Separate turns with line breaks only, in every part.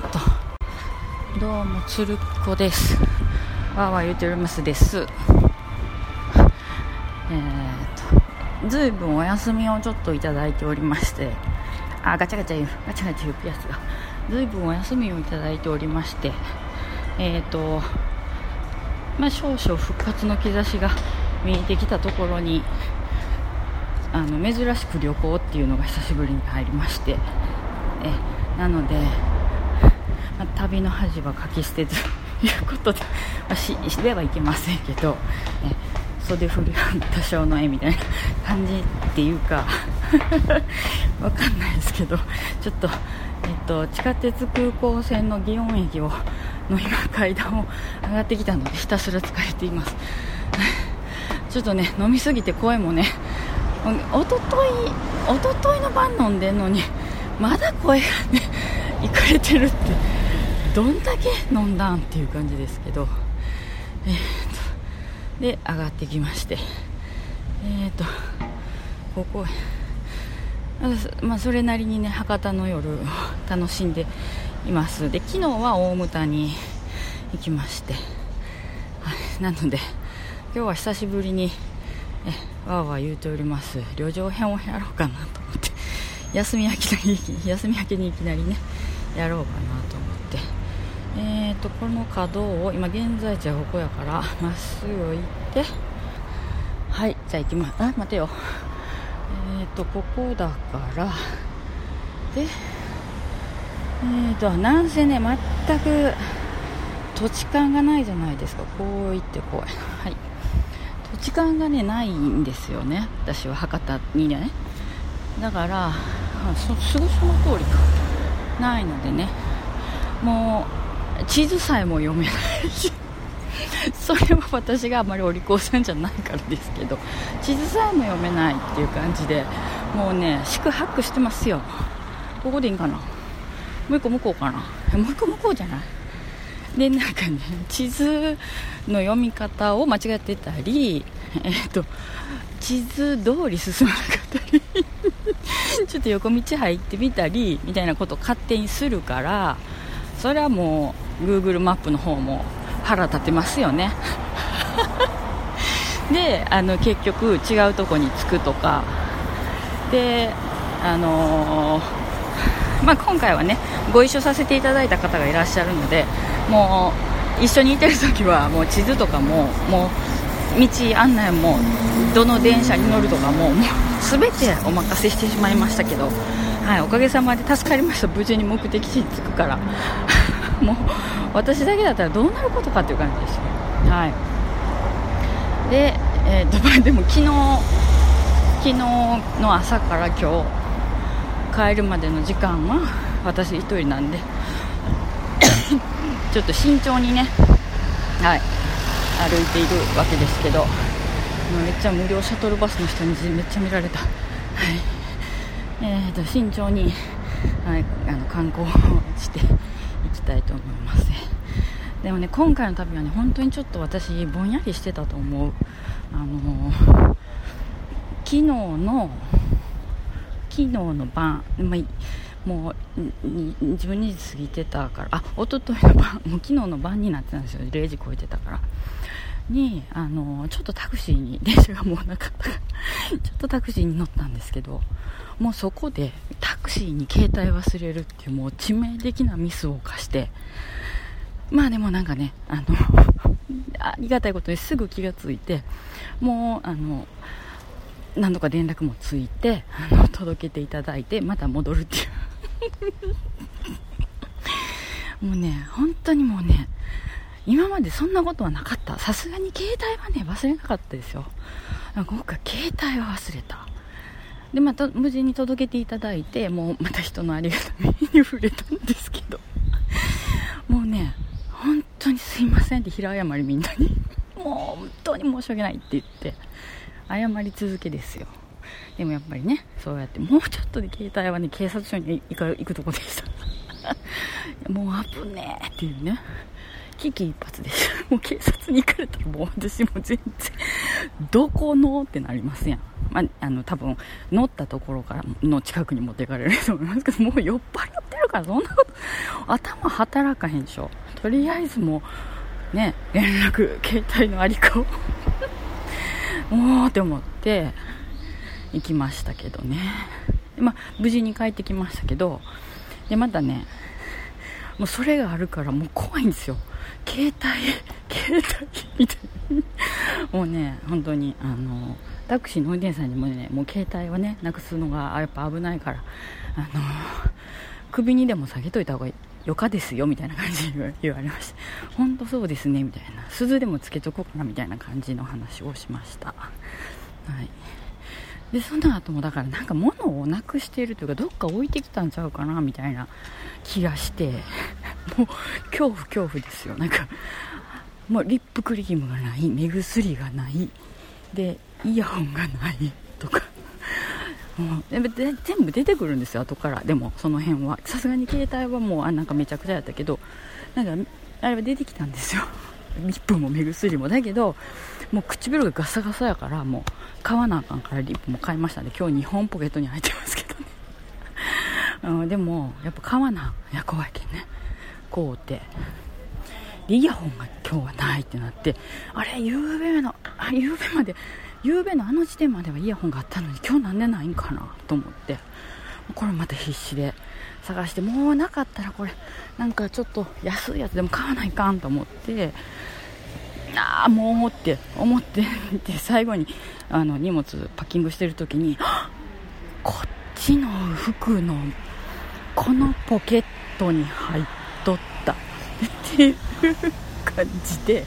ーと。どうもつるっこです。わーわー言うておりますです。えーとずいぶんお休みをちょっといただいておりまして。あガチャガチャ言うガチャガチャ言うやつが。ずいぶんお休みをいただいておりまして。えーとまあ少々復活の兆しが見えてきたところにあの珍しく旅行っていうのが久しぶりに入りまして。えなので、まあ、旅の恥はかき捨てということで、まあ、ししてはいけませんけど、え袖振りは多少の絵みたいな感じっていうか わかんないですけどちょっと、えっと、地下鉄空港線の祇園駅をの今階段を上がってきたのでひたすら疲れています。ちょっとね飲みすぎて声もね。おとといおとといの晩飲んでんのにまだ声がね。いかれてるって。どんだけ飲んだんっていう感じですけど。えー、とで上がってきまして。えっ、ー、とここまあ、それなりにね博多の夜を 楽しんでいます。で昨日は大牟田に行きまして、はい、なので今日は久しぶりにえわーわー言うております。旅情編をやろうかなと思って。休み明けに休み明けにいきなりねやろうかなと思って。えーとこの角を今現在地はここやから まっすぐ行って。はいじゃあ行きます。あ待てよ。えーとここだから。でえーとなんせね全く土地勘がないじゃないですか。こう行ってこうはい。土地勘がねないんですよね。私は博多にね。だからそすぐその通りか。ないのでね。もう地図さえも読めないし。それは私があまりお利口さんじゃないからですけど。地図さえも読めないっていう感じでもうね宿泊してますよ。ここでいいんかな？もう一個向こうかな？もう一個向こうじゃない？でなんかね地図の読み方を間違ってたりえっ、と地図通り進まなかったり。ちょっと横道入ってみたりみたいなことを勝手にするからそれはもう Google マップの方も腹立てますよね。であの結局違うとこに着くとか。であのー、まあ、今回はねご一緒させていただいた方がいらっしゃるのでもう一緒にいてる時はもう地図とかももう道案内もどの電車に乗るとかももう全てお任せしてしまいましたけど、はい、おかげさまで助かりました。無事に目的地に着くから。もう私だけだったらどうなることかっていう感じですよ、はい、で,、えー、とまあ でも昨日昨日の朝から今日帰るまでの時間は私1人なんで ちょっと慎重にね。はい。歩いているわけですけどめっちゃ無料シャトルバスの人にめっちゃ見られた、はい。えーと、慎重に、はい、あの観光をしていきたいと思います。でもね今回の旅はね本当にちょっと私ぼんやりしてたと思う。あのー、昨日の昨日の晩、まあもう自分に過ぎてたからあ一昨日の晩もう昨日の晩になってたんですよ。0時超えてたから。にあのちょっとタクシーに電車がもうなかった。か らちょっとタクシーに乗ったんですけどもうそこでタクシーに携帯忘れるっていうもう致命的なミスを犯してまあでもなんかねあの ありがたいことにすぐ気がついてもうあの何度か連絡もついてあの届けていただいてまた戻るっていう。もうね本当にもうね今までそんなことはなかった。さすがに携帯はね忘れなかったですよ。今回携帯は忘れた。でまた無事に届けていただいてもうまた人のありがたみに触れたんですけど。もうね本当にすいませんって平謝りみんなに。もう本当に申し訳ないって言って謝り続けですよ。でもやっぱりねそうやってもうちょっとで携帯はね警察署に行く行くとこでした。もう危ねえっていうね。危機一髪です。もう警察に行かれたらもう私も全然、どこのってなりますやん。まあ、あの、多分、乗ったところからの近くに持っていかれると思いますけど、もう酔っ払ってるから、そんなこと、頭働かへんでしょとりあえずもうね連絡携帯のありかを もうって思って行きましたけどねまあ無事に帰ってきましたけどでまたねもうそれがあるからもう怖いんですよ携帯携帯みたい。なもうね本当にあのタクシーの運転手さんにもねもう携帯はねなくすのがやっぱ危ないからあの首にでも下げといた方がよかですよみたいな感じで言われました。本当そうですねみたいな。鈴でもつけとこうかなみたいな感じの話をしました。はい。でその後もだからなんか物をなくしているというかどっか置いてきたんちゃうかなみたいな気がしてもう恐怖恐怖ですよ。なんかもうリップクリームがない目薬がないでイヤホンがないとか。もう全部出てくるんですよ後から。でもその辺は。さすがに携帯はもうあなんかめちゃくちゃやったけどなんかあれは出てきたんですよ。リップも目薬も。だけどもう唇がガサガサやからもう買わなあかんからリップも買いましたんで今日2本ポケットに入ってますけどね、うん、でもやっぱ買わないや怖いけんね。こうて。イヤホンが今日はないってなってあれ夕べのあ夕べまで夕べのあの時点まではイヤホンがあったのに今日なんでないんかなと思って。これまた必死で。探してもうなかったらこれなんかちょっと安いやつでも買わないかんと思って。ああもう思って思って で最後にあの荷物パッキングしてる時に こっちの服のこのポケットに入っとった。っていう感じで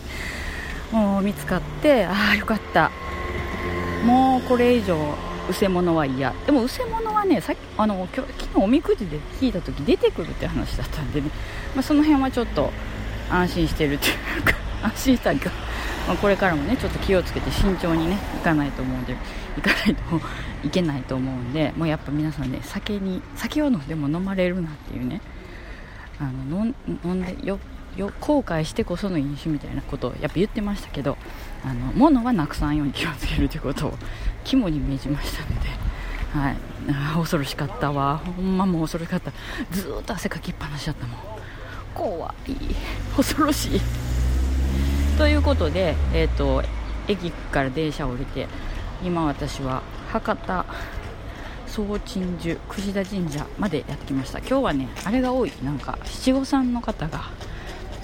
もう見つかってああよかった。もうこれ以上うせ者は嫌。でもうせ者はねさっきあの昨日おみくじで聞いた時出てくるって話だったんでね、まあ、その辺はちょっと安心してるっていうか安心したりか、まあ、これからもねちょっと気をつけて慎重にね行かないと思うんで行かないといけないと思うんでもうやっぱ皆さんね酒に酒を飲んでも飲まれるなっていうねあの飲んでよよ後悔してこその飲酒みたいなことをやっぱ言ってましたけどあの物はなくさんように気をつけるということを肝に銘じましたので、はい、あ恐ろしかったわ。ほんまもう恐ろしかった。ずっと汗かきっぱなしだったもん。怖い。恐ろしい。ということで、えーと、駅から電車を降りて今私は博多総鎮守櫛田神社までやってきました。今日はねあれが多い。なんか七五三の方が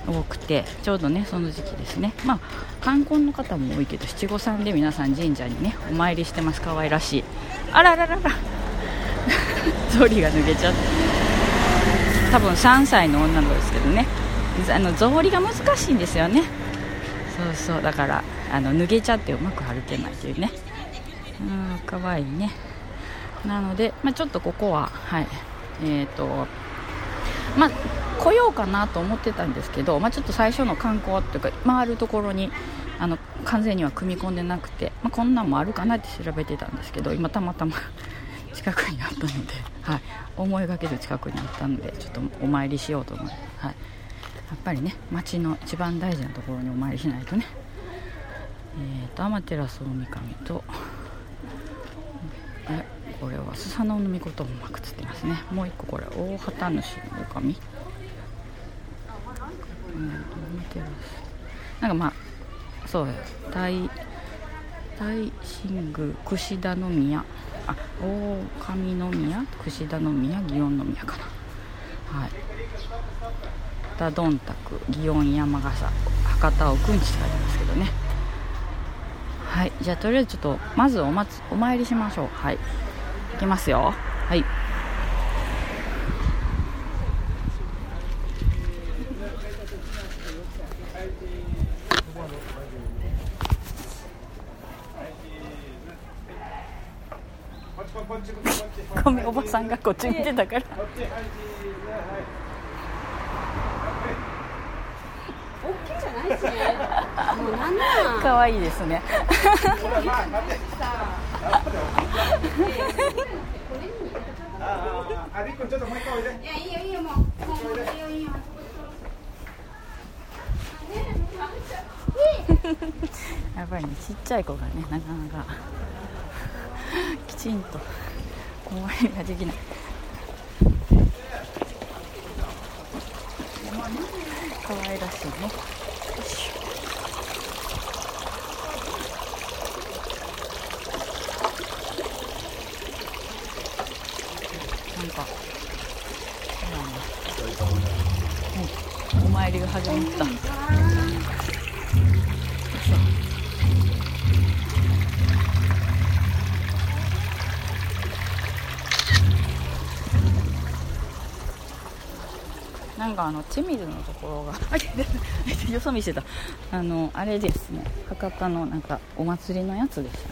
多くてちょうどねその時期ですね。まあ観光の方も多いけど七五三で皆さん神社にねお参りしてます。可愛らしい。あらららら。草履が脱げちゃって多分3歳の女の子ですけどね。あの草履が難しいんですよね。そうそう。だからあの脱げちゃってうまく歩けないというね。うんかわいいね。なので、まあ、ちょっとここははい。えっ、ー、とまあ来ようかなと思ってたんですけど、まあ、ちょっと最初の観光っていうか回るところにあの完全には組み込んでなくて、まあ、こんなんもあるかなって調べてたんですけど今たまたま 近くにあったので、はい、思いがけず近くにあったのでちょっとお参りしようと思って、はい、やっぱりね町の一番大事なところにお参りしないとね。えーと、天照大神とえこれはスサノオノミコトもうまくつってますね。もう一個これ大畑主の神なんかまあそう大大神宮櫛田宮。あ大神宮櫛田宮祇園宮かな。はい。ダドンタク祇園山笠博多をくんちって書いてますけどね。はいじゃあとりあえずちょっとまずおまつお参りしましょう。はい。いきますよ。はい。ごめんおばさんがこっち見てたから。可愛いですね。やっぱりね。ちっちゃい子がね。なかなかきちんとお参りができない可愛らしいねなんかあのチミズのところが よそ見してた。あのあれですね。博多のなんかお祭りのやつです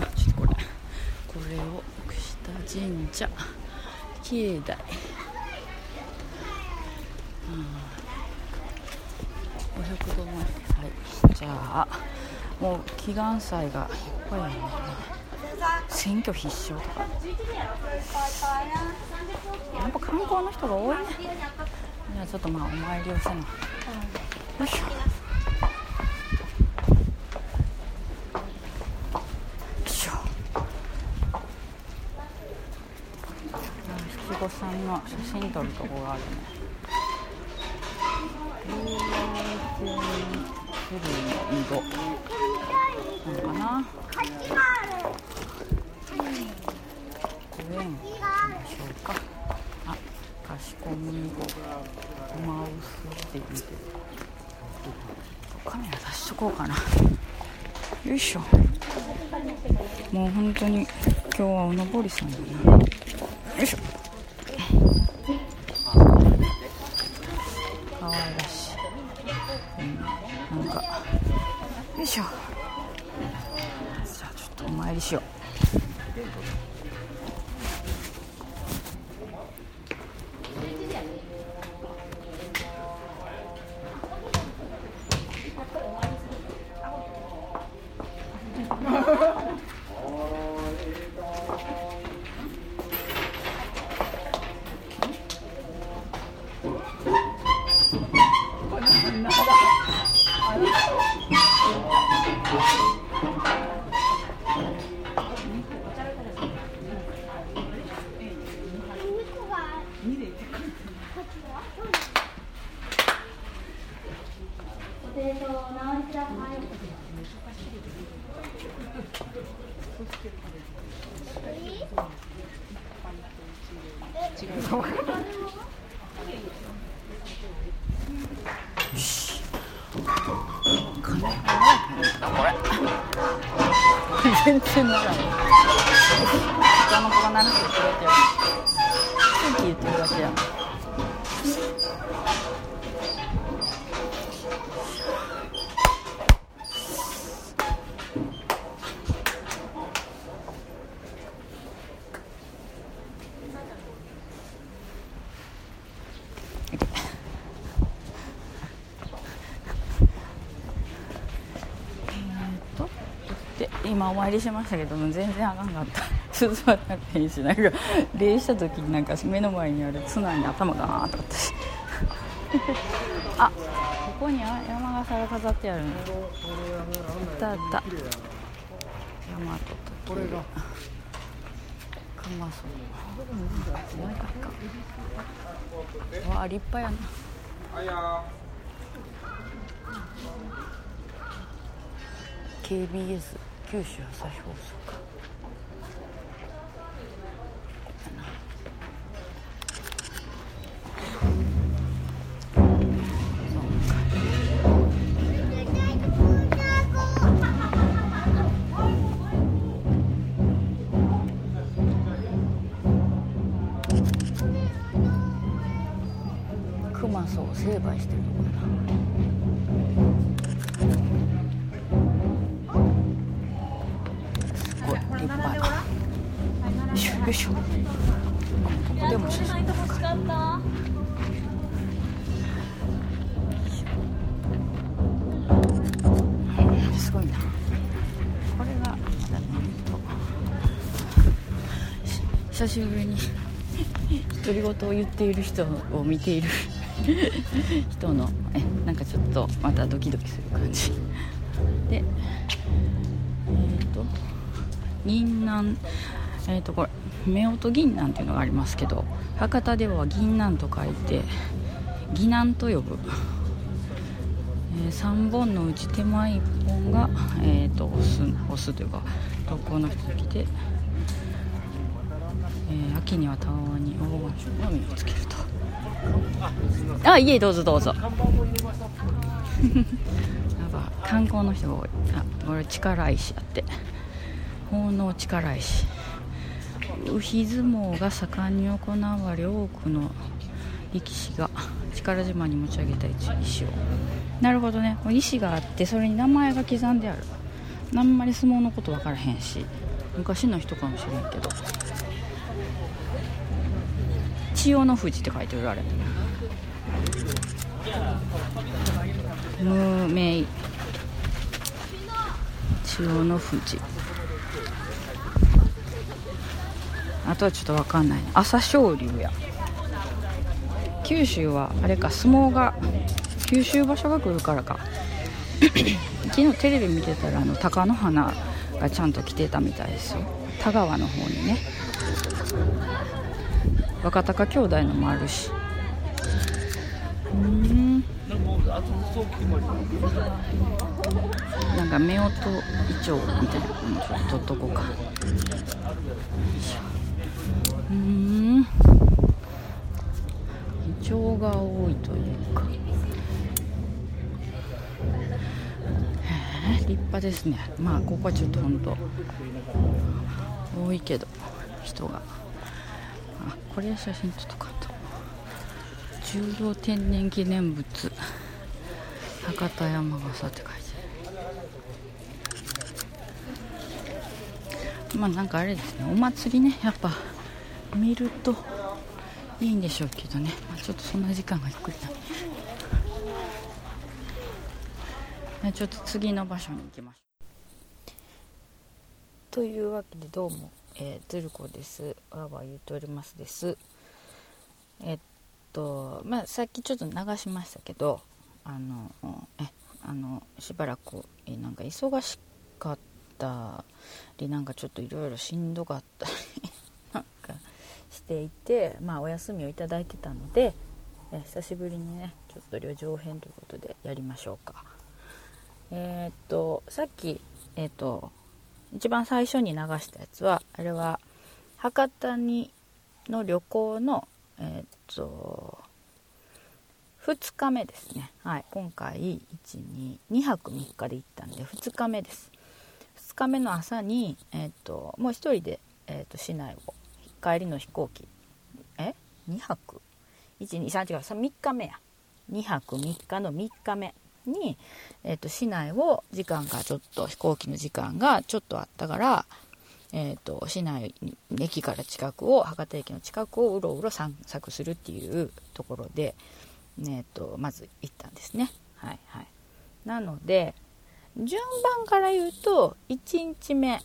あちょっとこれ。これを串田神社境内。500度前はい。じゃあもう祈願祭がいっぱいあるね。選挙必勝とか。観光の人が多いね。じゃあちょっとまあお参りをせな。よいしょ。よいしょ。七五三の写真撮るとこがあるね。古いの井戸。なのかなこうかな。よいしょ。もう本当に今日はおのぼりさんだな。よいしょ。かわいらしい、うん、なんか。よいしょ。じゃあちょっとお参りしよう。参りしましたけども全然あかんかった。進まなくていいしなんか礼した時になんか目の前にある綱に頭がーっとかったし あここに山笠が飾ってある。のあったあった。山と時計かまそうわあ立派やな。KBS 九州朝日放送か。熊荘を成敗してるとこやな。よいしょ。ここでも写真撮るかすごいな。これが久しぶりに独り言を言っている人を見ている。人のえなんかちょっとまたドキドキする感じ。でえっ、と銀杏えっ、とこれ夫婦銀杏っていうのがありますけど博多では銀杏と書いて疑難と呼ぶ、えー、3本のうち手前1本が、えーと、オスオスというか特攻の人が来て、えー、秋にはたわに黄金色の実をつけると。あいえどうぞどうぞ。なんか観光の人が多い。あこれ力石やって。奉納力石。牛相撲が盛んに行われ多くの力士が力自慢に持ち上げた石をなるほどね。石があってそれに名前が刻んである。あんまり相撲のこと分からへんし。昔の人かもしれんけど。千代の富士。って書いてるあれ無名千代の富士。あとはちょっと分かんない朝青龍や。九州はあれか相撲が九州場所が来るからか。昨日テレビ見てたらあの貴乃花がちゃんと来てたみたいですよ。田川の方にね。若隆兄弟のもあるし。うん。なんか夫婦イチョウみたいなのちょっと取っとこうかうん。イチョウが多いというか。へえ立派ですね。まあここはちょっと本当多いけど人が。あこれ写真撮っとかと重要天然記念物。博多山笠って書いてある。まあなんかあれですね。お祭りねやっぱ。見るといいんでしょうけどね、まあ、ちょっとそんな時間がゆっくりだ。ちょっと次の場所に行きましょう。というわけでどうも、えー、ズルコです。わわ言うておりますです。えっとまあさっきちょっと流しましたけどあのえあのしばらくえなんか忙しかったりなんかちょっといろいろしんどかったりていて、まあ、お休みをいただいてたので、え久しぶりにねちょっと旅情編ということでやりましょうか。えー、っとさっきえー、っと一番最初に流したやつはあれは博多にの旅行のえー、っと2日目ですね、はい、今回122泊3日で行ったんで2日目です。2日目の朝に、えー、っともう1人で、えー、っと市内を帰りの飛行機。え？2泊？123違う3日目や。2泊3日の3日目に、えーと、市内を時間がちょっと飛行機の時間がちょっとあったから、えーと、市内駅から近くを博多駅の近くをうろうろ散策するっていうところで、ね、ーとまず行ったんですね。はいはい、なので順番から言うと1日目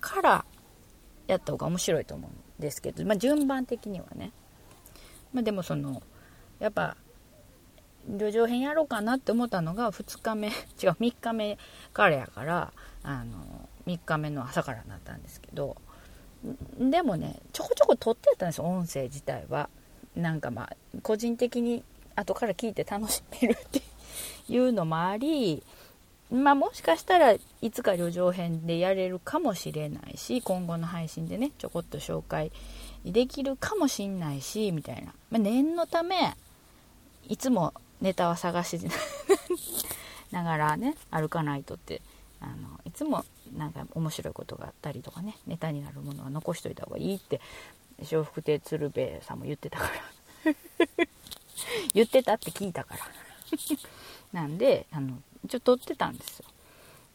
からやった方が面白いと思うんですけど、まあ、順番的にはね、まあ、でもそのやっぱ旅情編やろうかなって思ったのが2日目 違う3日目からやからあの3日目の朝からなったんですけどでもねちょこちょこ撮ってたんです音声自体は。なんかまあ個人的に後から聞いて楽しめるっていうのもありまあ、もしかしたらいつか旅情編でやれるかもしれないし今後の配信でねちょこっと紹介できるかもしんないしみたいな、まあ、念のためいつもネタは探しながらね歩かないとってあのいつもなんか面白いことがあったりとかねネタになるものは残しといた方がいいって笑福亭鶴瓶さんも言ってたから。言ってたって聞いたから。なんであの一応撮ってたんですよ。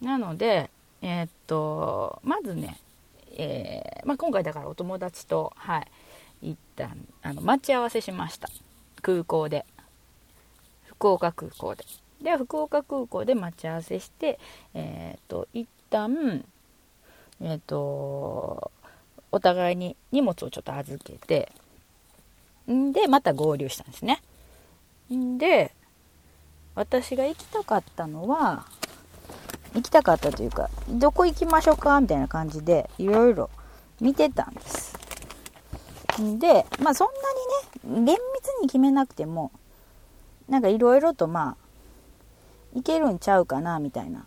なのでえー、っとまずね、えー、まあ、今回だからお友達とはい一旦あの待ち合わせしました。空港で。福岡空港で。で福岡空港で待ち合わせしてえー、っと一旦えっとお互いに荷物をちょっと預けてんでまた合流したんですね。で私が行きたかったのは行きたかったというかどこ行きましょうかみたいな感じでいろいろ見てたんです。でまあそんなにね厳密に決めなくてもなんかいろいろとまあいけるんちゃうかなみたいな。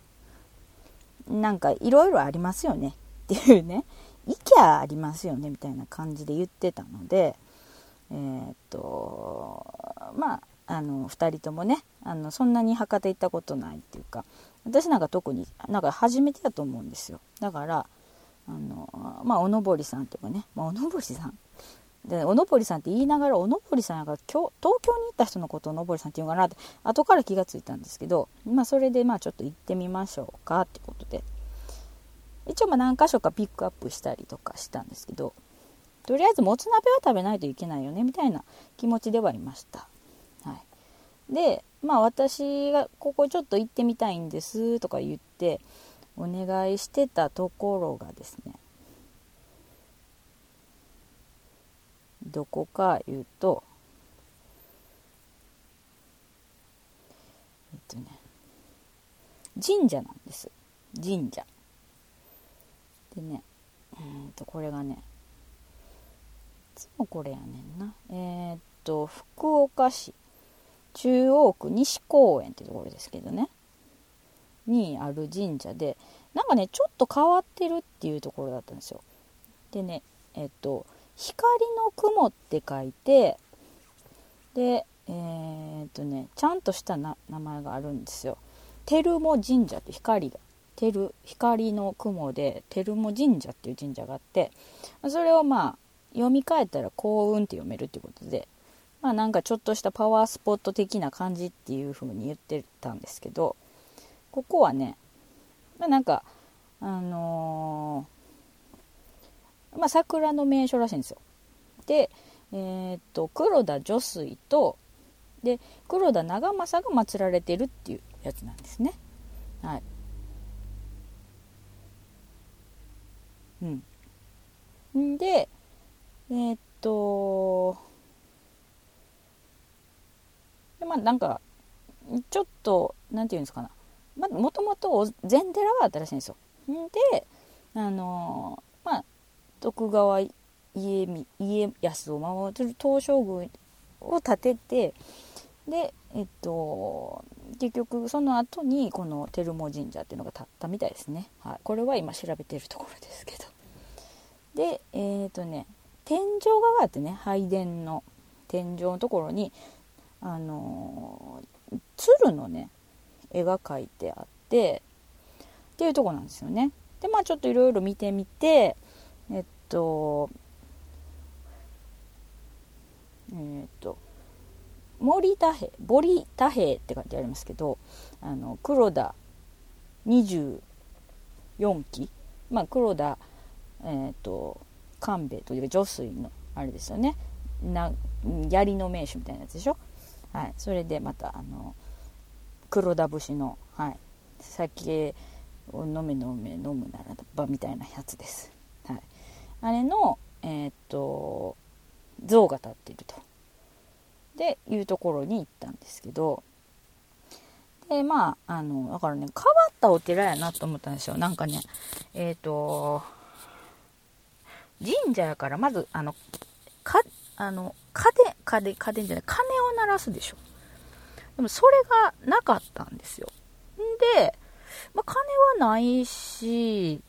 なんかいろいろありますよねっていうね。いきゃありますよねみたいな感じで言ってたのでえー、っとまああの2人ともねあのそんなに博多行ったことないっていうか私なんか特になんか初めてだと思うんですよ。だからあのまあおのぼりさんとかね、まあ、おのぼりさん？でおのぼりさんって言いながらおのぼりさんが今日東京に行った人のことをおのぼりさんって言うかなって後から気がついたんですけど、まあ、それでまあちょっと行ってみましょうかってことで。一応まあ何箇所かピックアップしたりとかしたんですけどとりあえずもつ鍋は食べないといけないよねみたいな気持ちではいました。でまあ私がここちょっと行ってみたいんですとか言ってお願いしてたところがですねどこか言うとえっとね神社なんです。神社。でねうんとこれがねいつもこれやねんな。えー、っと福岡市。中央区西公園ってところですけどね。にある神社でなんかねちょっと変わってるっていうところだったんですよ。でねえっと光の雲って書いてでえー、っとねちゃんとした名前があるんですよ。照茂神社って光が。照光の雲で照茂神社っていう神社があってそれをまあ読み替えたら幸運って読めるっていうことでまあなんかちょっとしたパワースポット的な感じっていう風に言ってたんですけどここはね、まあ、なんかあのー、まあ桜の名所らしいんですよ。でえー、っと黒田女水とで黒田長政が祀られてるっていうやつなんですね。はい。うん。で、えー、っと、でまあなんか、ちょっと、なんていうんですかな。もともと禅寺があったらしいんですよ。で、あのー、まあ、徳川家家康を守る東照宮を建てて、で、えっと、結局その後にこの照茂神社っていうのが建ったみたいですね。はい、これは今調べてるところですけど。でえっ、とね天井があってね拝殿の天井のところにあの、鶴のね絵が描いてあってっていうとこなんですよね。でまあちょっといろいろ見てみてえっとえっと森田兵堀田兵って書いてありますけどあの黒田24期まあ黒田えーと、官兵衛というか女水のあれですよね。な槍の名手みたいなやつでしょ、はい、それでまたあの黒田節の、はい、酒を飲め飲め飲むならばみたいなやつです、はい、あれのえっ、と像が立っていると。でいうところに行ったんですけど。でまああのだからね変わったお寺やなと思ったんですよ。なんかねえっ、と神社やからまずあのかあの家電家電家電じゃない鐘を鳴らすでしょ。でもそれがなかったんですよ。んで、まあ、鐘はないし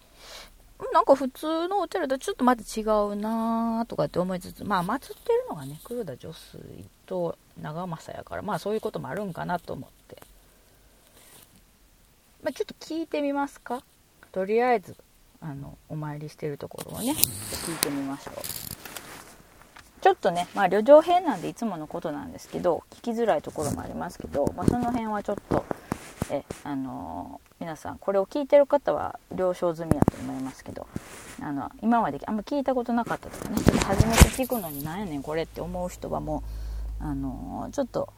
なんか普通のお寺とちょっとまた違うなとかって思いつつまあ祀ってるのがね黒田女水と長政やからまあそういうこともあるんかなと思って、まあ、ちょっと聞いてみますか？とりあえずあのお参りしてるところをね聞いてみましょう。ちょっとねまあ旅情編なんでいつものことなんですけど聞きづらいところもありますけど、まあ、その辺はちょっとえあのー、皆さんこれを聞いてる方は了承済みやと思いますけどあの今まであんま聞いたことなかったとかねちょっと初めて聞くのになんやねんこれって思う人はもうあのー、ちょっと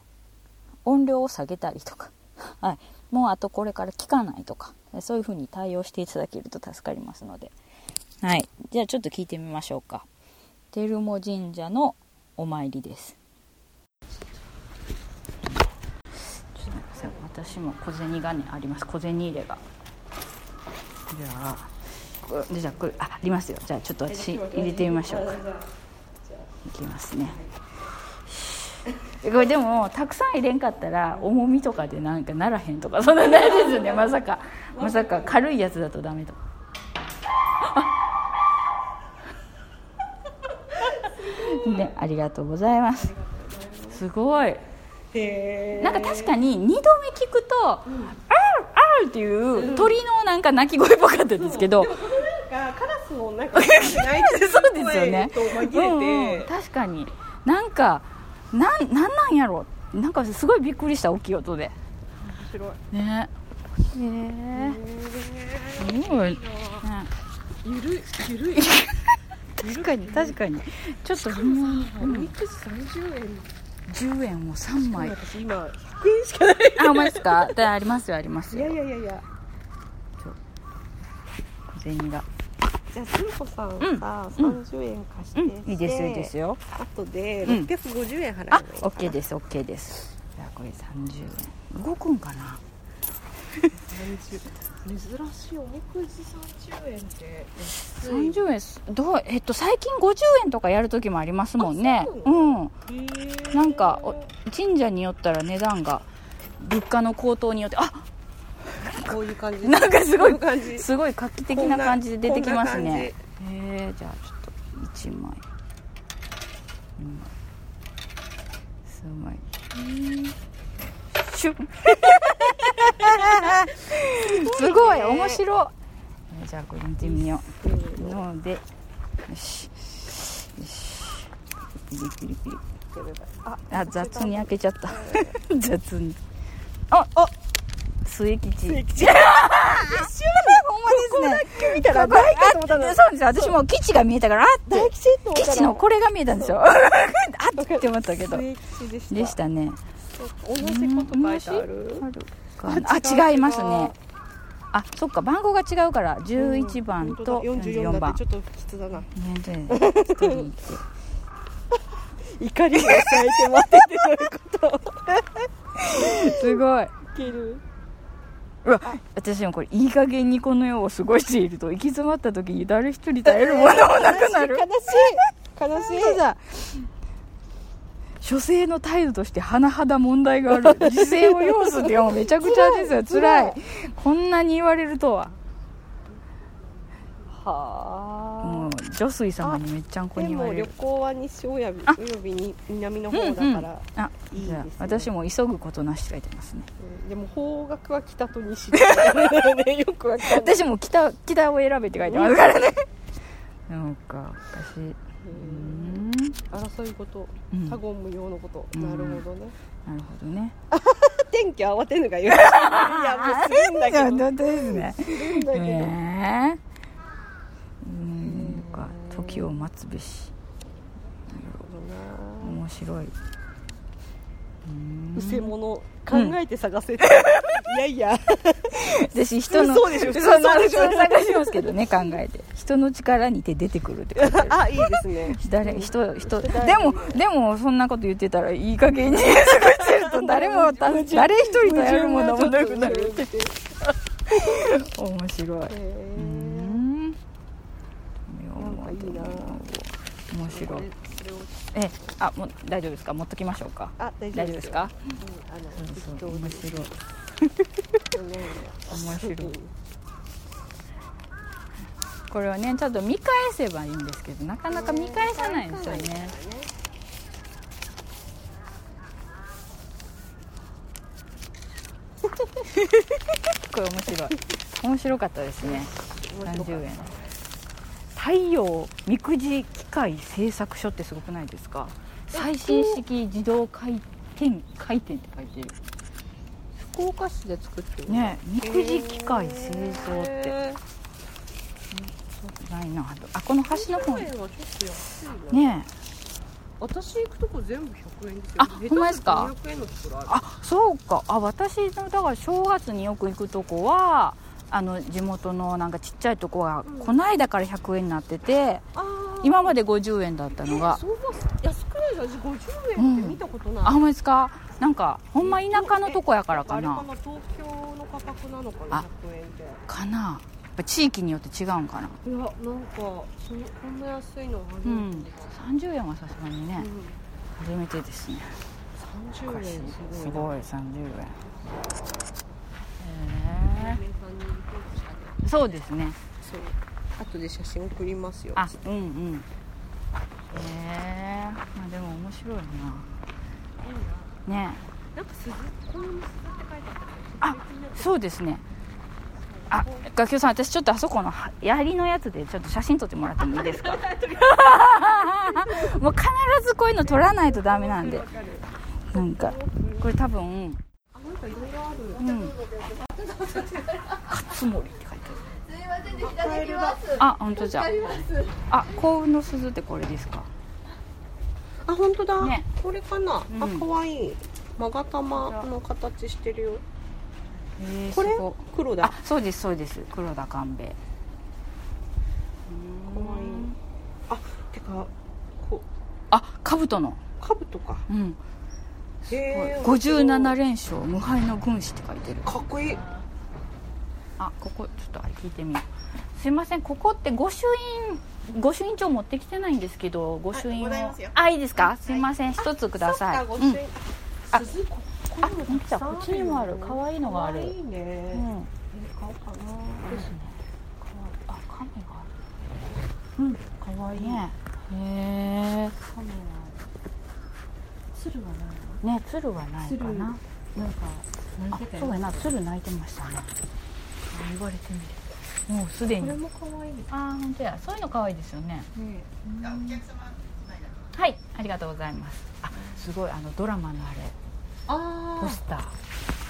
音量を下げたりとか、はい、もうあとこれから聞かないとかそういう風に対応していただけると助かりますので。はい。じゃあちょっと聞いてみましょうか。照茂神社のお参りです。私も小銭がねあります。小銭入れが。じゃあじゃあこれあありますよ。じゃあちょっと私入れてみましょうか。いきますね。これでもたくさん入れんかったら重みとかでなんかならへんとかそんな大事ですよね。まさかまさか軽いやつだとダメとか。ねありがとうございます。すごい。
へ
なんか確かに2度目聞くと「あるある」っていう鳥のなんか鳴き声っぽかったんですけど、
なんかカラスもなんか 泣いてる
そうですよね。
声と紛れて、
うんうん確かに。なんかなんなんなんやろ？なんかすごいびっくりした大きい音で。
面白い。
ね。へえすごい、ね、
ゆるいゆるい
確かに確かに。ちょっと微妙に
おみくじ30円。
10円を3枚。
私今100円しかない。
あですか？でありますよあります
いや
よ
いやいやいや。
小銭が。
じゃあスー子さん
うん
さ、
うん。
30円貸して、
うん。いいですよいいですよ。
後で
うん。
650円払え
あ
ばいいかな、
オッケーですオッケーです。じゃあこれ30円。動くんかな？
珍しいおみくじ30円って安い。
30円。すどうえっと最近50円とかやる時もありますもんね。
う
うん。なんかお神社によったら値段が物価の高騰によってあ
こういう感じ。
なんかすごい
感じ。
すごい画期的な感じで出てきますね。へえじゃあちょっと1枚。2枚数枚シュッ。すごい面白い。えーじゃあこれ見てみよ
う。
のでよし。よし。ピリピリピリ
あ
あ雑に開けちゃった。雑に。ああ。末吉。
末吉。
ほんまですね。
見たら大吉と思ったの。
あそうですよ。私も基地が見えたからあって。基地のこれが見えたんですよ。あって思ったけど。
でした
ね
同じこと書いてある。
あ違いますね。あそっか番号が違うから11番と
うん44
44番
だってちょっときつだな。
人いて
怒りが咲いて待っててどういうこと。
すごい。
いける。
うわ私もこれいい加減にこの世を過ごしていると行き詰まった時に誰一人耐えるものもなくなる。
悲しい。悲しい。
そうだ諸生の態度として甚だ問題がある。自制を要すってもうめちゃくちゃですよ。辛
辛い。
い。こんなに言われるとは。
は
もう女水様にめっちゃんこに言われる。
行は西および南の方だから、
あ
いいですね
じゃあ私も急ぐことなしって書いてますね。
うんでも方角は北と西ってね。よくわかんない。
私も北北を選べって書いてますからね。なん。かおかしいう
うん
ん
あらそういうこと
うん。
他言無用のこと、
うん。
なるほどね。
なるほどね。
天気慌てぬがよい いやもうするんだけど。
本当ですね。
するんだけど、
ねえ。うんか時を待つべし。面白いうん。
うせ者考えて探せ。って、いやいや。
私人の
そうでしょ。
そう
そうでしょ
そう探しますけどね考えて。人の力にて出てくるって ある
あいいですね。
誰人人
人
でもでもそんなこと言ってたらいい加減に過ごしてると誰もた誰一人とやるものもなくなるって。面白い。
へ
うん。
なんかいいな。
面白いえあもう大丈夫ですか？持っときましょうか。
あ大丈夫
大丈夫ですか？
うん、あの
そうそう。面白い面白い。これはねちょっと見返せばいいんですけどなかなか見返さないんですよね。これ面白い。面白かったですね。30円太陽みくじ機械製作所ってすごくないですか？最新式自動回転回転って書いてる。
福岡市で作ってる。
ねみくじ機械製造って。
へ
ないな。あこの端の
ー
方
100円はちょっと安いわ。
ね。え
私行くとこ全部100円ですよ。
あほんまですか
？200円のところある。
あそうか。あ私のだから正月によく行くとこはあの地元のなんかちっちゃいとこは、
うん。
こないだから100円になってて今まで50円だったのが。
えそう安くないです50円って見たことない、
あほんまですか？なんかほんま田舎のとこやからかな。
東京の価格なのかな
あ。
100円って
かな。やっぱ地域によって違うんかな。い
やなんかそのこんな安いの初
うん。
めて見た、
30円はさすがにね、初めてですね。
30円す
す
ごい
ごい30円へ
な嫁さん。にリポー
そうですね。
そう。後で写真送りますよ。
あうんうん。へえまあでも面白いな。ね。
なんか鈴この鈴って書いて
あ
あった
そうですね。あ学級さん私ちょっとあそこのは槍のやつでちょっと写真撮ってもらってもいいですか？もう必ずこういうの撮らないとダメなんで。なんかこれ多分
あなんかいろいろある。
うん。かつもりあ本当じゃ。あ幸運の鈴ってこれですか？
あ本当だ、
ね。
これかな、
うん。
あ可愛い。勾玉の形してるよ。
えー、
これ？黒だ。
あそうですそうです。黒田官兵衛
可愛い。あてかこ
あ兜の。
兜か。
うん。
へえ
57連勝。無敗の軍師って書いてる。
かっこいい
あここちょっとあれ聞いてみよう。すいませんここって御朱印御朱印帳持ってきてないんですけど御朱印を。
あございますよ。
あいいですか？すいません一つください。うん。あ
鈴ここ
あ
にも
本当だ
た。くさん
こっちにもある。可愛いのがある。
可愛いね、
うん。
え買おうかな
ですね。かわい。いあ亀がある。うん
可愛い
ねへえ
カメラ鶴はない
ね鶴はないかな。
鶴。なんか
そうやな鶴鳴いてましたね。あ言われてみる。もうすでに。
これも可愛い。ね
あー本当や。そういうの可愛いですよね。
あお客様
はいありがとうございます。あすごいあのドラマのあれ。
あ
ポスター。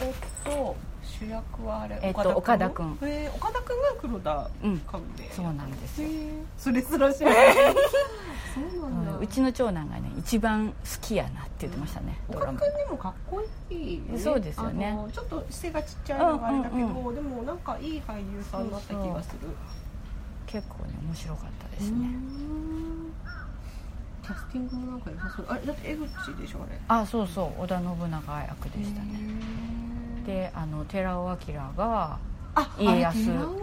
えっと主役はあれ
えっと岡田君
えー岡田君が黒田
うん。
カンベ
そうなんですよ、
それすら知らない。そうなんだ、
うん。うちの長男がね一番好きやなって言ってましたねド
岡
ラマ。
田君でもかっこいい。よね
そうですよね。
ちょっと背がちっちゃいのがあれだけど、
うんうん
でもなんかいい俳優さんだった気がする。
結構ね面白かったですね。
キャスティングもなんか良さそう。あれだって江口でしょあれ。
あそうそう。織田信長役でしたねであの寺尾明が、
あ
家康。
寺尾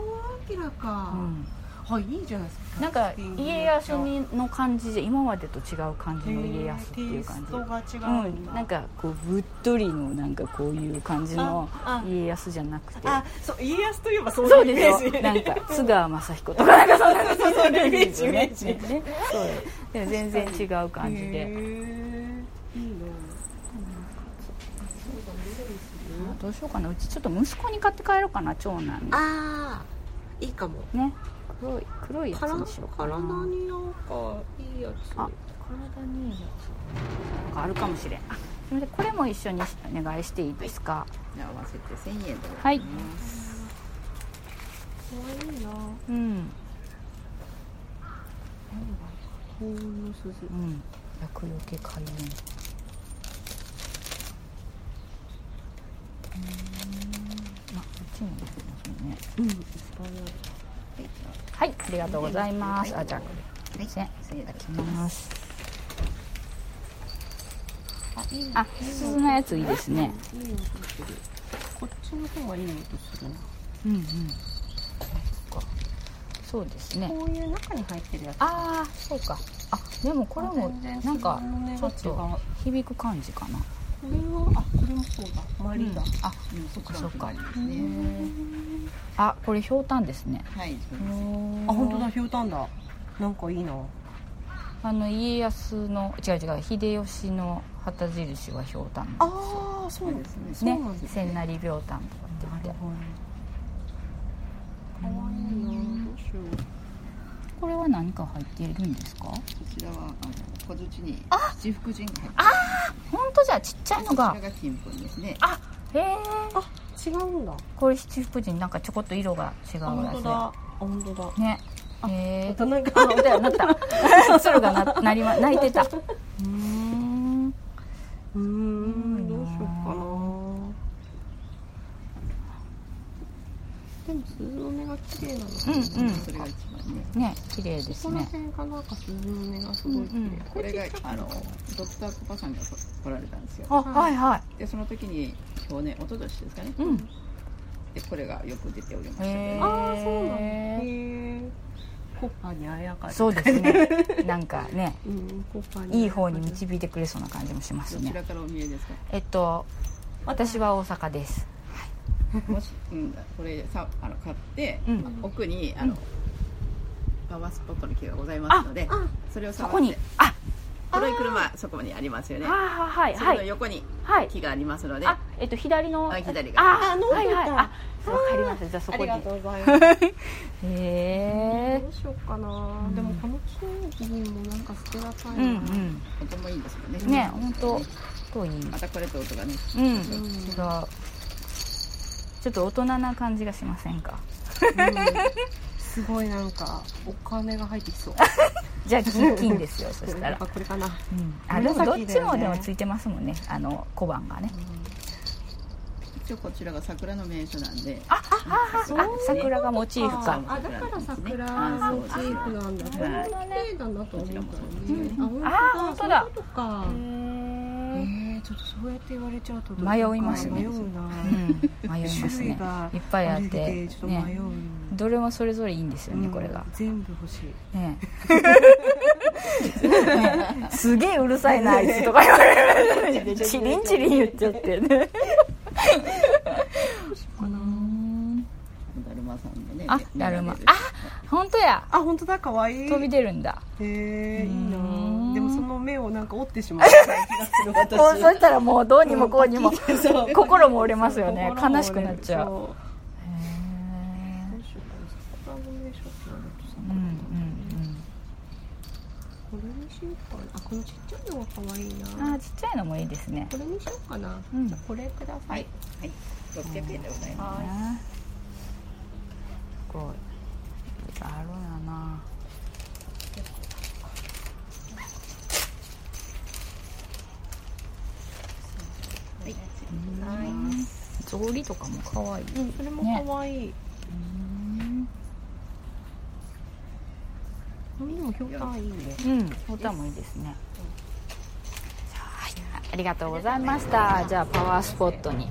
明か、
うん、
はいいいじゃないですか。
なんか家康にの感じで今までと違う感じの家康っていう感じ。う
うん。
なんかこうぶっとりのなんかこういう感じの家康じゃなくて。
あそう家康といえばそういうイ
です
メージ。
よなんか津川雅彦とかなんかそんな
そうそうイメージイメージ。
ねねそう。でも全然違う感じ
へ
で
ーいいな
あどうしようかな。うちちょっと息子に買って帰ろうかな長男に。
ああいいかも。
ね。黒い黒いやつ
体
にしようかな。
体になんかいいやつ。
あ体にいいやつ。なんかあるかもしれん。あすみません。これも一緒にお願いしていいですか？
合わせて1000円で
はい
かわい。いな。
うん。
幸運の鈴
うん。厄除け開運うーんあこっちにもね
うんいっぱい
はいありがとうございます。あじゃあこれ
はい。
ですね
1000円
いただきます。
あ
鈴のやついいですね。
こっちの方がいい音するな。
うんうん。そうですね。
こういう中に入ってるやつ。
ああそうか。あでもこれもなんかちょっと響く感じかな
これはあこれもそうだ。マリーだ、
うん。あ
うん
そっかそっか。
ですね
あこれひょうたんですね。
はい。
あ本当だひょうたんだ。なんかいいな。
あの家康の違う違う秀吉の旗印はひょうたん
ああそうですね。
ね
なんです
千成秒単とかって言って
かわいいなどうしよう
これは何か入っているんですか？
こちらはあの小槌に七福神が入って
本当じゃちっちゃいのが。
こちらが金粉ですね。
あへえ
あ違うんだ。
これ七福神なんかちょこっと色が違う
あ本
やつ
当だ。あ本当だ
でねえ
たなんか
った。鶴がな、なりま、泣いてた。うーん。
うーん。どうしようかな。でも鈴の音が綺麗なの
うん、うん。
それが一番ね。
ね、綺麗で
ここの
すね。
辺がなんか鈴の音がすごい綺麗、
うんうん。
これがあのドクターコパさんが来られたんですよ。
あ、はい、はい。
でその時に去年一昨年ですかね。
うん。
でこれがよく出ておりましたけど、
へえ。
ああそうなんだへえコッパにあやかる
そうですね。なんかね
うんコッパに
いい方に導いてくれそうな感じもしますね。
どちらからお見えですか？
えっと私は大阪です。
もし、うん、これさあの買って、
うん。
奥にあの、パワースポットの木がございますので
あ
それを触
そこに。
って
あ。
黒い車そこにありますよね。
あはい
そ
はい。
れの横に
はい。
木がありますので、
あえっと左の
あ左が。
あ
あ
はいはい。あわかりましたじゃあそこに。
ありがとうございます。
へえ
どうしようかな、でもこの金銀もなんか捨てがたいな、
うんうん。
音もいいですよね。
ね本当と。いい。
またこれと音がね。
うん、
ん。
違うちょっと大人な感じがしませんか？
うんすごいなんかお金が入ってきそう。
じゃあ金金ですよそした
や
ら
これかな、
うん。あでもどっちもでもついてますもんね。あの小判がね。
一応こちらが桜の名所なんで。
あああ
そう
あ桜がモチーフか。
あだから桜
あ
モチーフなんだ。これも綺麗だなと思ったのね、
うん。
あ
あ本当だ。
そういうことか。えー、ちょっとそうやって言われちゃうと
迷いますね。
迷うな、
うん。迷います
種類
ね
が
いっぱいあっ
り
て
てちょっと迷う、
ね。どれもそれぞれいいんですよね
うん。
これが。
全部欲しい。
ね。ね。すげえうるさいなあいつとか言われる。チリンチリン言っちゃってね。
かな
だるまさんのね
あ
ね
だるま。あ本当や。
あ本当だ可愛い。
飛び出るんだ。
へえいいなもその目をなんか折ってしまう気がする 私。
もうそしたらもうどうにもこうにも 心も折れますよね。悲しくなっちゃう。
これにしようかなあこのちっちゃいのが可愛い
うん
な。
あちっちゃいのもいいですね
これにしようかな、
うん。
これくださ
はい。い、はい、600円でございます。
ねすごい。あるんやな
はい
うん草履とかも可愛い。
うんそれも可愛い、
うん。
うん、でも評価いいね。
うん、ボタンもいいですね。はい、ありがとうございました。じゃあパワースポットに。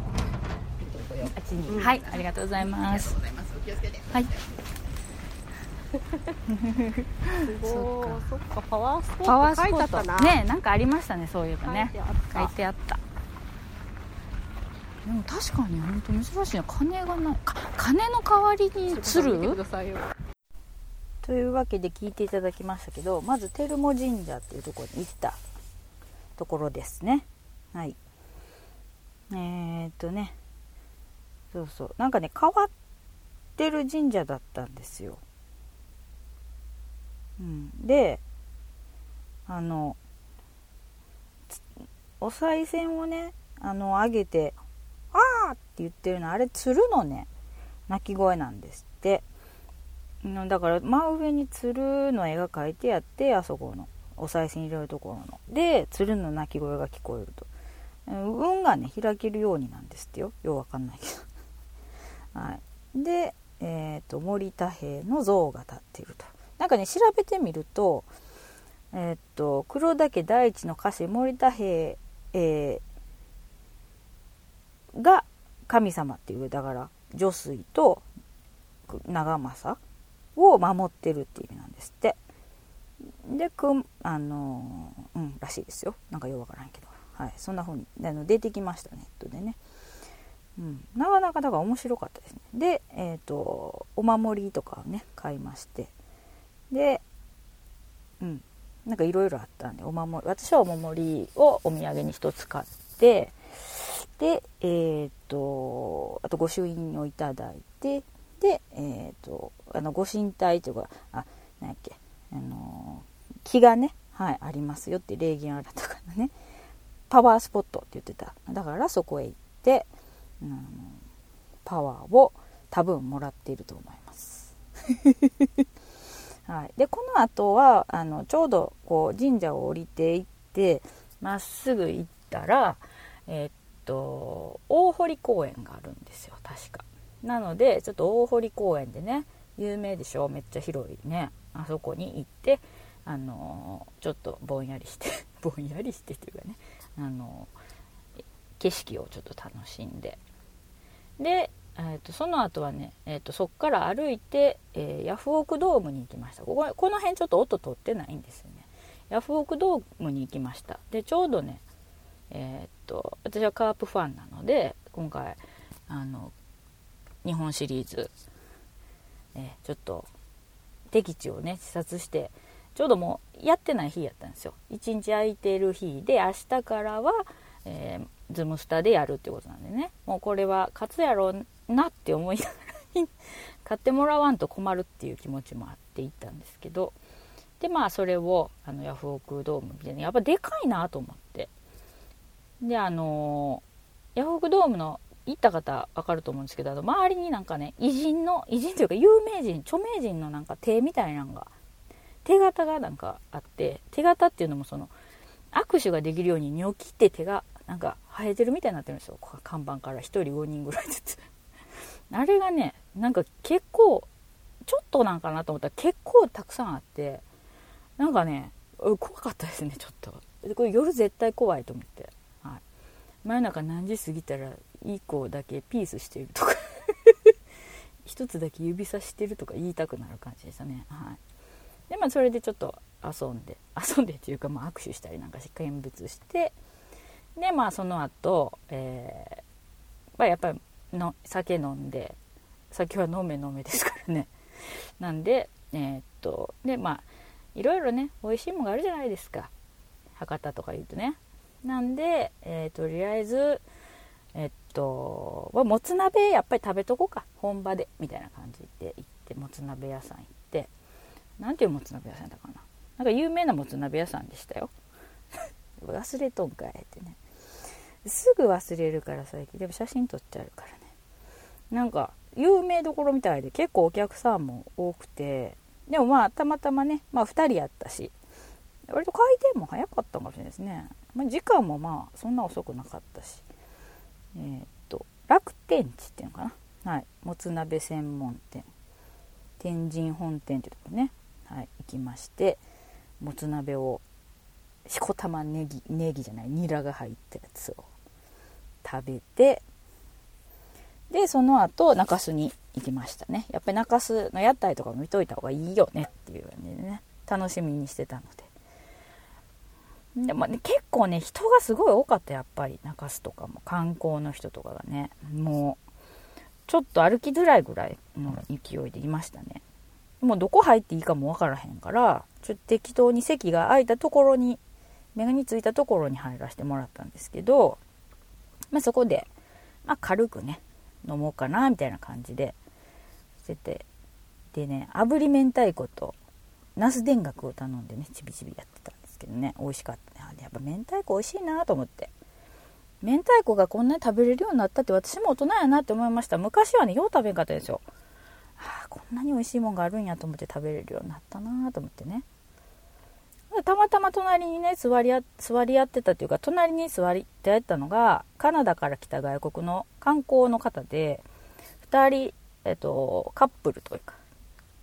あっちに、はい、ありがとうございます。はい、
すごい。そっか。パワースポ
パワー
ット。書い
スポット。
てあったな。
ね、なんかありましたね、そういえばね。
書いてあった。
でも確かに本当珍しいな、金がない。金の代わりに鶴というわけで聞いていただきましたけどまず照茂神社っていうところに行ったところですね。はい。えー、っとね。そうそう。なんかね変わってる神社だったんですよ、うん、であのお賽銭をねあの上げて「あー!」って言ってるのあれ鶴のね。鳴き声なんですって。だから真上に鶴の絵が描いてあってあそこのお賽銭入れるところの。で鶴の鳴き声が聞こえると。運がね開けるようになんですってよ。ようわかんないけど。はい。でえっ、と森田兵の像が立っていると。なんかね調べてみるとえっ、と黒岳大地の歌詞森田兵、えーが神様っていうだから女水と長政を守ってるっていう意味なんですって。でくんあのうんらしいですよ。なんかようわからんけど。はいそんな風にあの出てきましたネットでね。うんなかなかだから面白かったですね。でえっ、とお守りとかをね買いまして。でうんなんかいろいろあったんでお守り私はお守りをお土産に一つ買ってでえっ、とあと御朱印をいただいてでえっ、とあのご神体というかあなんやっけあの木がねはいありますよって礼儀あらたかなねパワースポットって言ってた。だからそこへ行って、うん、パワーを多分もらっていると思います。はい、でこの後はあのちょうどこう神社を降りていってまっすぐ行ったらえーっと大堀公園があるんですよ確か。なのでちょっと大堀公園でね有名でしょ？めっちゃ広いね。あそこに行ってあのちょっとぼんやりして ぼんやりしてっていうかねあの景色をちょっと楽しんで。でえー、とその後はね、えー、とそっから歩いて、えーヤフオクドームに行きました。こここの辺ちょっと音取ってないんですよね。ヤフオクドームに行きました。でちょうどねえーっと私はカープファンなので今回あの日本シリーズ、えーちょっと敵地をね視察してちょうどもうやってない日やったんですよ。1日空いてる日で明日からは、えーズムスタでやるっていうことなんでね。もうこれは勝つやろうなって思いながら 買ってもらわんと困るっていう気持ちもあって行ったんですけど。でまあそれをあのヤフオクドームみたいなやっぱでかいなと思って。であのヤフオクドームの行った方分かると思うんですけどあの周りになんかね偉人の偉人というか有名人著名人のなんか手みたいなのが手形がなんかあって手形っていうのもその握手ができるようにニョキって手がなんか生えてるみたいになってるんですよ。こう看板から1人5人ぐらいずつ。あれがねなんか結構ちょっとなんかなと思ったら結構たくさんあってなんかね怖かったですねちょっと。これ夜絶対怖いと思って、真夜中何時過ぎたら1個だけピースしてるとか。一つだけ指さしてるとか言いたくなる感じでしたね。はい。でまあそれでちょっと遊んで 遊んでっていうか、まあ、握手したりなんかし見物して。でまあその後、えーまあ、やっぱりの酒飲んで酒は飲め飲めですからね。なんでえーっとでまあいろいろね美味しいものがあるじゃないですか。博多とか言うとね。なんで、えーとりあえずえっとまあもつ鍋やっぱり食べとこうか。本場で。みたいな感じで行ってもつ鍋屋さん行って。なんていうもつ鍋屋さんだかな。なんか有名なもつ鍋屋さんでしたよ。忘れとんかいってね。すぐ忘れるから最近。でも写真撮っちゃうからね。なんか有名どころみたいで結構お客さんも多くて。でもまあたまたまね、まあ、2人やったし割と回転も早かったかもしれないですね、まあ、時間もまあそんな遅くなかったし。えーっと楽天地っていうのかな？はい。もつ鍋専門店。天神本店っていうところね。はい。行きましてもつ鍋をしこたまネギネギじゃないニラが入ったやつを。食べてでその後中洲に行きましたね。やっぱり中洲の屋台とかも見といた方がいいよねっていう感じでね。楽しみにしてたので。でもね結構ね人がすごい多かったやっぱり。中洲とかも。観光の人とかがね。もうちょっと歩きづらいぐらいの勢いでいましたね。もうどこ入っていいかもわからへんからちょっと適当に席が空いたところに目についたところに入らせてもらったんですけど、まあ、そこで、まあ、軽くね飲もうかなみたいな感じでしててでね炙り明太子とナス田楽を頼んでねちびちびやってた。けどね美味しかった。やっぱ明太子美味しいなと思って。明太子がこんなに食べれるようになったって私も大人やなって思いました。昔はねよう食べんかったですよ。あこんなに美味しいもんがあるんやと思って食べれるようになったなと思ってね。たまたま隣にね座り座り合ってたっていうか隣に座りってやったのがカナダから来た外国の観光の方で2人、えっと、カップルというか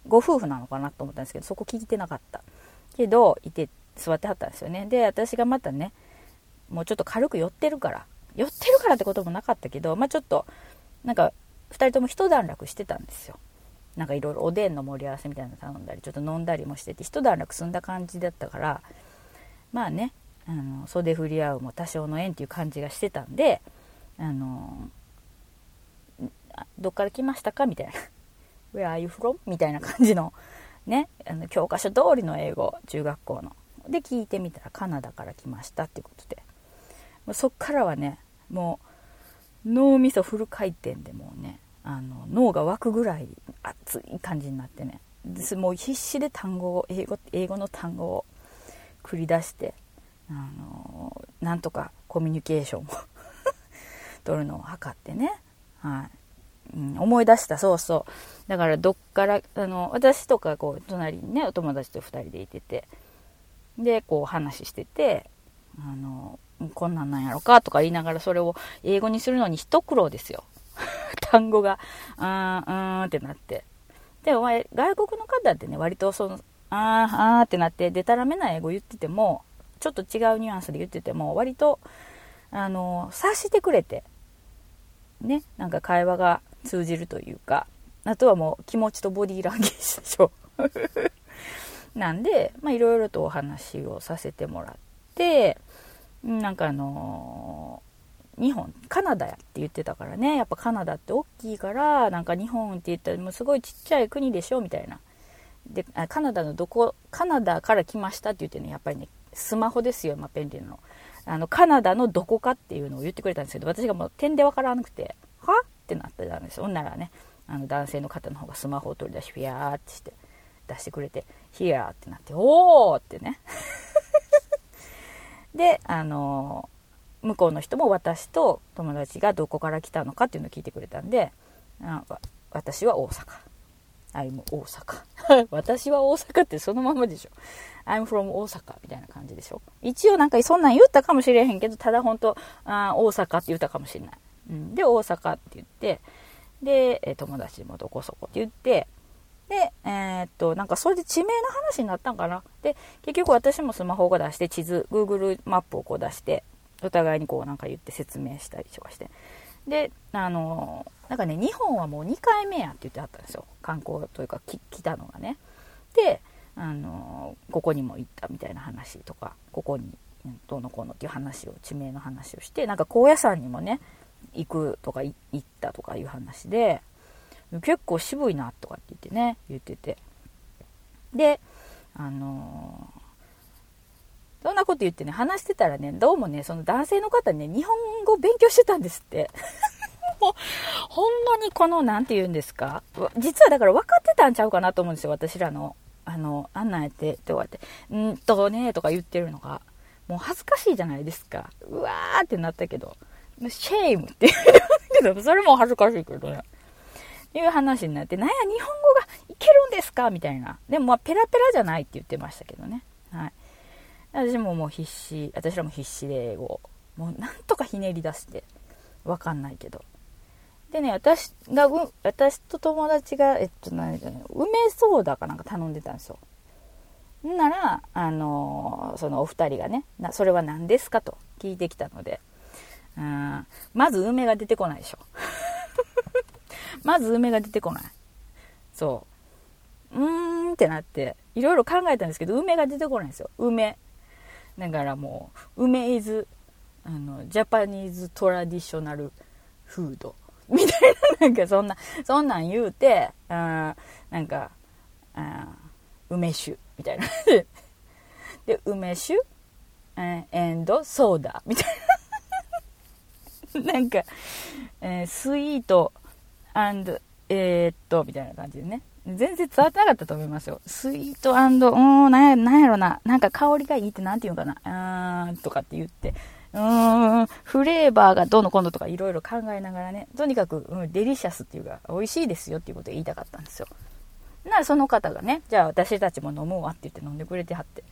ご夫婦なのかなと思ったんですけどそこ聞いてなかったけどいて座ってはったんですよね。で私がまたねもうちょっと軽く寄ってるから寄ってるからってこともなかったけどまあちょっとなんか2人とも一段落してたんですよ。なんかいろいろおでんの盛り合わせみたいなの頼んだりちょっと飲んだりもしてて一段落済んだ感じだったからまあねあの袖振り合うも多少の縁っていう感じがしてたんであのどっから来ましたかみたいな。Where are you from? みたいな感じのねあの教科書通りの英語中学校の。で聞いてみたらカナダから来ましたっていうことでもうそっからはねもう脳みそフル回転でもうねあの脳が湧くぐらい熱い感じになってね。ですもう必死で単語を英語英語の単語を繰り出してあのなんとかコミュニケーションを 取るのを測ってね、はい。うん、思い出した。そうそう。だからどっからあの私とかこう隣にねお友達と2人でいててでこう話しててあのこんなんなんやろかとか言いながらそれを英語にするのに一苦労ですよ 単語が、あー、うーんってなって。で、お前、外国の方ってね、割とその、あー、あーってなって、でたらめな英語言ってても、ちょっと違うニュアンスで言ってても、割と、あの、察してくれて、ね、なんか会話が通じるというかあとはもう気持ちとボディーランゲージでしょなんでいろいろとお話をさせてもらってなんかあのー、日本カナダやって言ってたからね。やっぱカナダって大きいからなんか日本って言ったらもうすごいちっちゃい国でしょみたいな。でカナダのどこカナダから来ましたって言ってねやっぱりねスマホですよ、まあ、便利なの。あのカナダのどこかっていうのを言ってくれたんですけど私がもう点で分からなくては？ってなってたんですよ。ほんならねあの男性の方の方がスマホを取り出しフィアーってして出してくれて「ヒアー」ってなって「おー!」ってね。であの向こうの人も私と友達がどこから来たのかっていうのを聞いてくれたんであ私は大阪。I'm 大阪 私は大阪ってそのままでしょ。I'm from 大阪みたいな感じでしょ。一応なんかそんなん言ったかもしれへんけどただ本当あ大阪って言ったかもしれない、うん、で大阪って言ってで、友達もどこそこって言って、で、えー、っと、なんかそれで地名の話になったんかな？で、結局私もスマホを出して地図、Google マップをこう出して、お互いにこうなんか言って説明したりとかして。で、あのなんかね、日本はもう2回目やって言ってあったんですよ。観光というか来たのがね。で、あのここにも行ったみたいな話とか、ここにどうのこうのっていう話を、地名の話をして、なんか高野山にもね、行くとか行ったとかいう話で結構渋いなとかって言ってね言ってて。であのー、そんなこと言ってね話してたらねどうもねその男性の方ね日本語勉強してたんですって。もうほんまにこの何て言うんですか実はだから分かってたんちゃうかなと思うんですよ私らの。あのあんなんやってって。言われて「んとね」とか言ってるのが。もう恥ずかしいじゃないですか。うわーってなったけど。シェイムって言うけど、それも恥ずかしいけどね。いう話になって、なんや、日本語がいけるんですか？みたいな。でも、まあ、ペラペラじゃないって言ってましたけどね。はい。私ももう必死、私らも必死で英語。もうなんとかひねり出して、わかんないけど。でね、私が、う私と友達が、えっと、何だね、梅ソーダかなんか頼んでたんですよ。なら、あのー、そのお二人がね、なそれは何ですか？と聞いてきたので、うん、まず梅が出てこないでしょ。まず梅が出てこない。そう。うーんってなって、いろいろ考えたんですけど、梅が出てこないんですよ。梅。だからもう、梅イズ、あの、ジャパニーズトラディショナルフード。みたいな、なんかそんな、そんなん言うて、あなんか、あ梅酒みたいな。で、梅酒、エンドソーダみたいな。なんか、えー、スイート and えー、っと、みたいな感じでね。全然伝わってなかったと思いますよ。スイートうーん、なんや、ろな。なんか香りがいいってなんて言うのかな。あーん、とかって言って。うーん、フレーバーがどうのこうのとかいろいろ考えながらね。とにかく、うん、デリシャスっていうか、美味しいですよっていうことを言いたかったんですよ。ならその方がね、じゃあ私たちも飲もうわって言って飲んでくれてはって。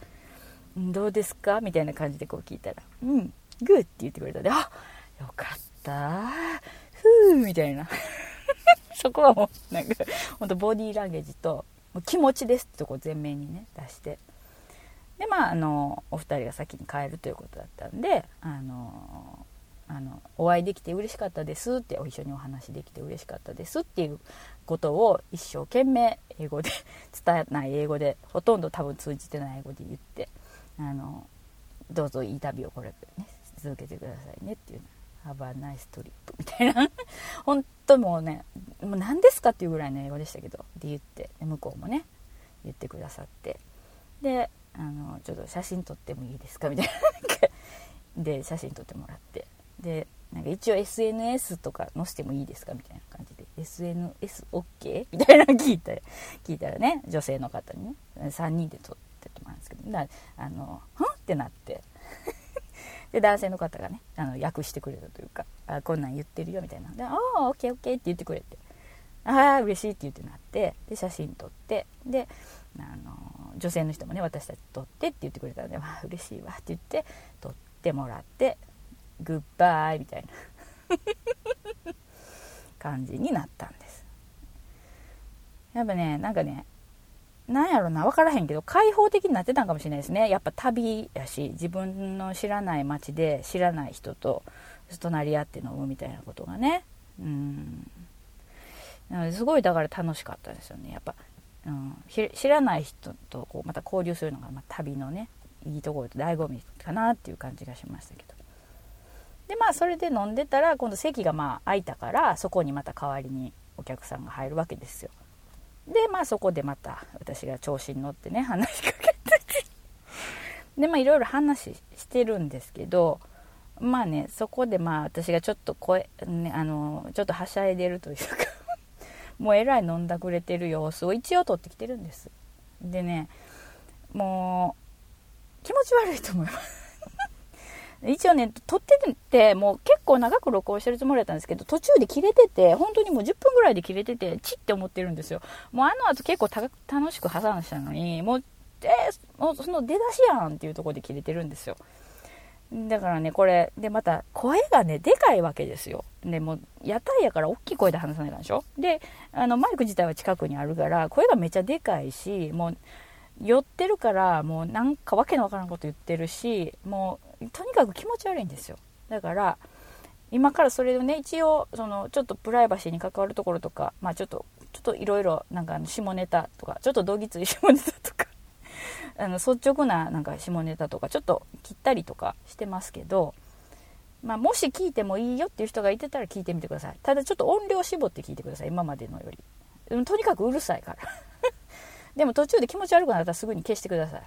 どうですかみたいな感じでこう聞いたら、うん、グーって言ってくれたで、あよかったふーみたいな そこはもうなんかほんとボディーランゲージと気持ちですってとこ全面にね出して。でまああのお二人が先に帰るということだったんであのあのお会いできて嬉しかったですって一緒にお話できて嬉しかったですっていうことを一生懸命英語で伝えない英語でほとんど多分通じてない英語で言ってあのどうぞいい旅をこれね続けてくださいねっていう。ハバナイストリップみたいな。本当もうねもう何ですかっていうぐらいの英語でしたけどって言って。向こうもね言ってくださって。であのちょっと写真撮ってもいいですかみたいな。で写真撮ってもらって。でなんか一応 SNS とか載せてもいいですかみたいな感じで。SNSOK? みたいなの聞いた。聞いたらね女性の方にね。3人で撮ってもらうんですけど。だあの「ん?」ってなって。で男性の方がねあの訳してくれたというかあこんなん言ってるよみたいな。で「ああオッケーオッケー」って言ってくれて「ああ嬉しい」って言ってなってで写真撮ってであの女性の人もね私たち撮ってって言ってくれたので「わあ嬉しいわ」って言って撮ってもらって「グッバイ」みたいな。感じになったんです。やっぱねなんかねなんやろな、分からへんけど、開放的になってたんかもしれないですね。やっぱ旅やし、自分の知らない街で知らない人と隣り合って飲むみたいなことがね。うん。なのですごいだから楽しかったですよねやっぱ、うん、知らない人とこうまた交流するのが、ま、旅のねいいところと醍醐味かなっていう感じがしましたけどでまあそれで飲んでたら今度席がまあ空いたからそこにまた代わりにお客さんが入るわけですよでまあそこでまた私が調子に乗ってね話しかけてでまあいろいろ話してるんですけどまあねそこでまあ私がちょっと声、ね、あのちょっとはしゃいでるというか もうえらい飲んだくれてる様子を一応撮ってきてるんです。でねもう気持ち悪いと思います。一応ね撮っててもう結構長く録音してるつもりだったんですけど途中で切れてて本当にもう10分ぐらいで切れててチッって思ってるんですよ。もうあの後結構楽しく破産したのにもうえー、もうその出だしやんっていうところで切れてるんですよ。だからね、これ、で、また、声がね、でかいわけですよ。で、もう、屋台やから大きい声で話さないからでしょ。で、あの、マイク自体は近くにあるから、声がめちゃでかいし、もう、寄ってるから、もう、なんかわけのわからんこと言ってるし、もう、とにかく気持ち悪いんですよ。だから、今からそれをね、一応、その、ちょっとプライバシーに関わるところとか、まあちょっと、ちょっといろいろ、なんか、下ネタとか、ちょっと道義つい下ネタとか、あの率直ななんか下ネタとかちょっと切ったりとかしてますけど、まあ、もし聞いてもいいよっていう人がいてたら聞いてみてください。ただちょっと音量絞って聞いてください。今までのより。とにかくうるさいから。でも途中で気持ち悪くなったらすぐに消してください。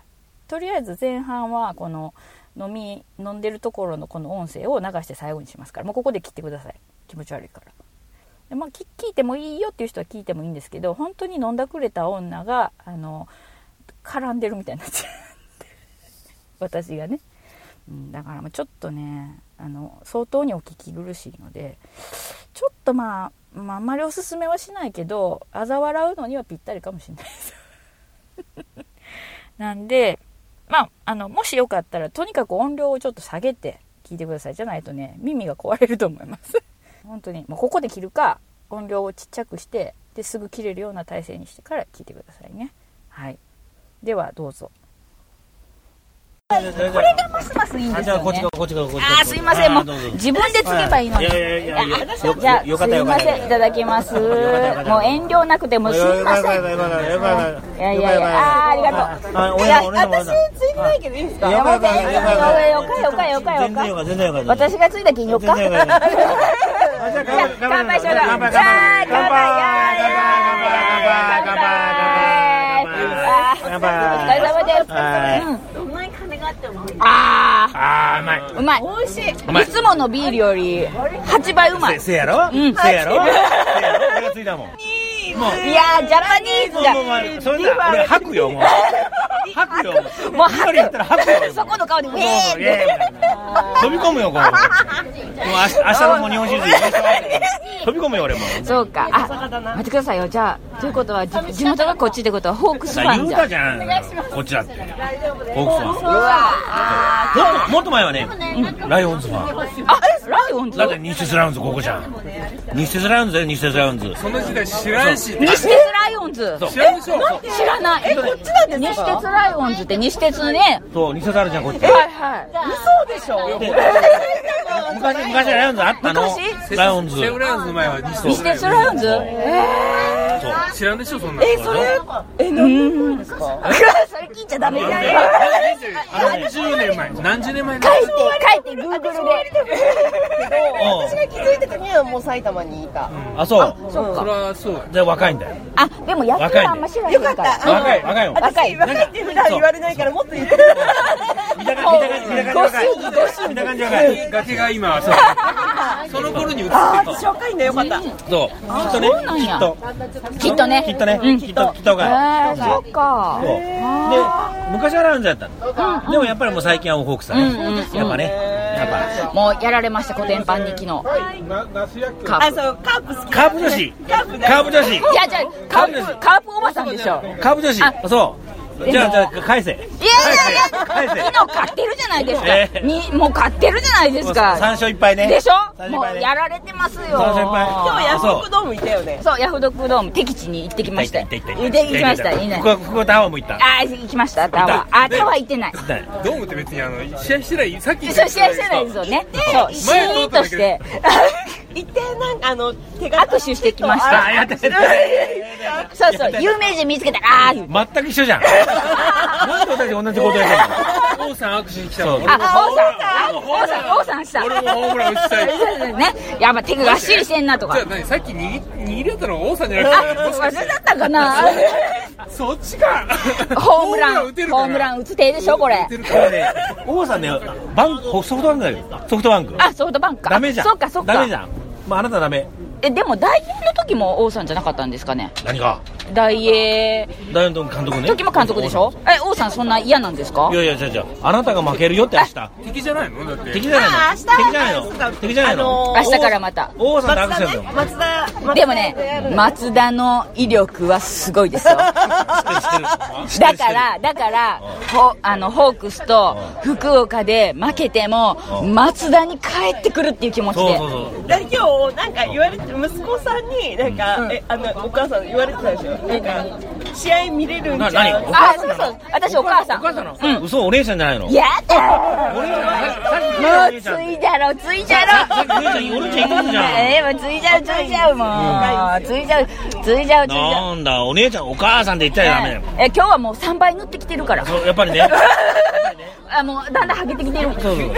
とりあえず前半はこの飲み飲んでるところのこの音声を流して最後にしますから。もうここで切ってください。気持ち悪いから。で、まあ、聞いてもいいよっていう人は聞いてもいいんですけど本当に飲んだくれた女があの絡んでるみたいになっちゃう私がね、うん、だからちょっとねあの相当にお聞き苦しいのでちょっとまあ、まあ、あんまりおすすめはしないけど嘲笑うのにはぴったりかもしれないです。なんでまああのもしよかったらとにかく音量をちょっと下げて聞いてくださいじゃないとね耳が壊れると思います。本当にもうここで切るか音量をちっちゃくしてですぐ切れるような体勢にしてから聞いてくださいね。はい。ではどうぞ。これがますますいいんですよね。あ、すいません、もう自分でつけばいいのに。いやいやいやじゃあ、すいません、いただきます。もう遠慮なくてもすいません。いやいやいや、あ、ありがとう。いや、私ついてないけどいいですか？やばい、よかよかよかよか。私がついた金よか。乾杯しよう。じゃあ、乾杯。乾杯。乾杯。乾杯。お疲れ様です。あ。ああ。うまい。うまい。美味しい。いつものビールより八倍うまい。
せやろ？うん。せやろ？せやろ？俺がついたもん。
もう。いやジャパニーズ
がそんな俺吐くよもう吐くよもう吐
くそこの顔でウェー
飛び込むよこうもう明日のもう日本シリーズ飛び込むよ俺も
そうかあ待ってくださいよじゃあということは地元がこっちってことはホークスファン
じゃんじゃんこっちだってホークスファンうわもっと前はねライオンズファン
あライオンズ
だって西鉄ライオンズここじゃん西鉄ライオンズだよ西鉄ライオンズ
その時代知らんし
西鉄ライオンズ。
知らんでしょ？
知らない。えこっちなんです西鉄ライオンズって西鉄ね。
そう西鉄あるじゃんこっち。
はいはい。
嘘でしょ？
昔昔ライオンズあったの？ライオンズ。
西武ライオンズの前は
西鉄。ライオンズ？
そう。知らんでしょそんな
えそれ？え何ですか？
それ聞いちゃダメ。だよ
何十年前何十年前
書いて書いてグーグルで。
私が気づいた時にはもう埼玉にいた。
あそう。
そう
それはそう。
じゃ若いんだよ。
あでも野球はあんま知らへんから。
若い若いよ
若い。
若いって普段言われないからもっと言って
見た感じ見た感じ若い。見た感じ若い。
崖が今そうその頃に映って
若いんだよかった。
そう。きっとねきっと。
きっとね。
きっとね
うん。
きっときっと若い
えーそっか。
そうで昔はラウンズだったの。でもやっぱりもう最近はホークスだね。やっぱね。やっぱ。
もうやられました古典版に昨日。カープ
あそうカープ好き。
カープ女子。カープ女子
いやじゃあカープカープおばさんでしょ。
カープ女子。
あ
そう。じゃあじゃあ返せ。
いやいやいや
返せ。
昨日勝ってるじゃないですか、
ええ
にもう勝ってるじゃないですか。
三勝一敗ね。
でしょ？
ね。
もうやられてますよ。
今日ヤフオクドームいたよね。
そうヤフドクドーム敵地に行ってきました。
行った行った
行ってきましたいいね。
福岡福岡タワーも行った。
あ行きましたタワー。あタワー行ってない。
行ったね
ドームって別にあの試合してないさっき
そう試合してないですよね。そうシーンとして
一点なんかあの手が
握手してきました
あやったやった
そうそう有名人見つけたらあ
全く一緒じゃん。なんで私同じことやってんの？
王さん握手に来たの？
そう。
あ、王さん、あ王さん、王さんした。
俺もホームラン打ちたい。
ね、やっぱ手ががっしりしてんなとか。
じゃあ。何さっき握握り合ったのは王さんじゃなくて
あ、忘れだったかな？
そっちか。
ホームラン、
打てるから
ホームラン打つ手でしょ、これ。
打。てるからね
王さんねバンソフトバンクだよ。ソフトバンク。
あ、ソフトバンクか。
ダメじゃん。
そっか、そっか。
ダメじゃんまああなたダメ
え、でも、大英の時も王さんじゃなかったんですかね？
何が？
大英。
ダイアントン監督ね。
時も監督でしょ？え、王さんそんな嫌なんですか？
いやいや違う違う。あなたが負けるよって明日。
敵じゃないの？だって。
敵じゃないの。
あ明日
敵じゃないの。敵じゃないの。
の
明日からまた。
王さんと握手するの
松田松
でもね、松田の威力はすごいですよ。だから、だから、ほあのホークスと福岡で負けても、
うん。
松田に帰ってくるっていう気持ちで。
そうそうそう。
だ今日なんか言われて息子さんになんか、えあのお母さん言われてたでしょ？なんか試合見れるんじゃん
な何
あ、そうそう。私お母さん。
お母さんの
うん。
嘘お姉さんじゃないの
やだ
俺は
もうついじゃろ、ついじゃろ。
さっきお姉ちゃんお姉ちゃん行くじゃん
え、もうついじゃう、ついじゃう、もう。ついじゃう、ついじゃう、ついじゃう。
なんだお姉ちゃんお母さんで言ったらダメだよ
え、今日はもう3倍塗ってきてるから。
そうやっぱりね
あ、もうだんだんはげてきてる。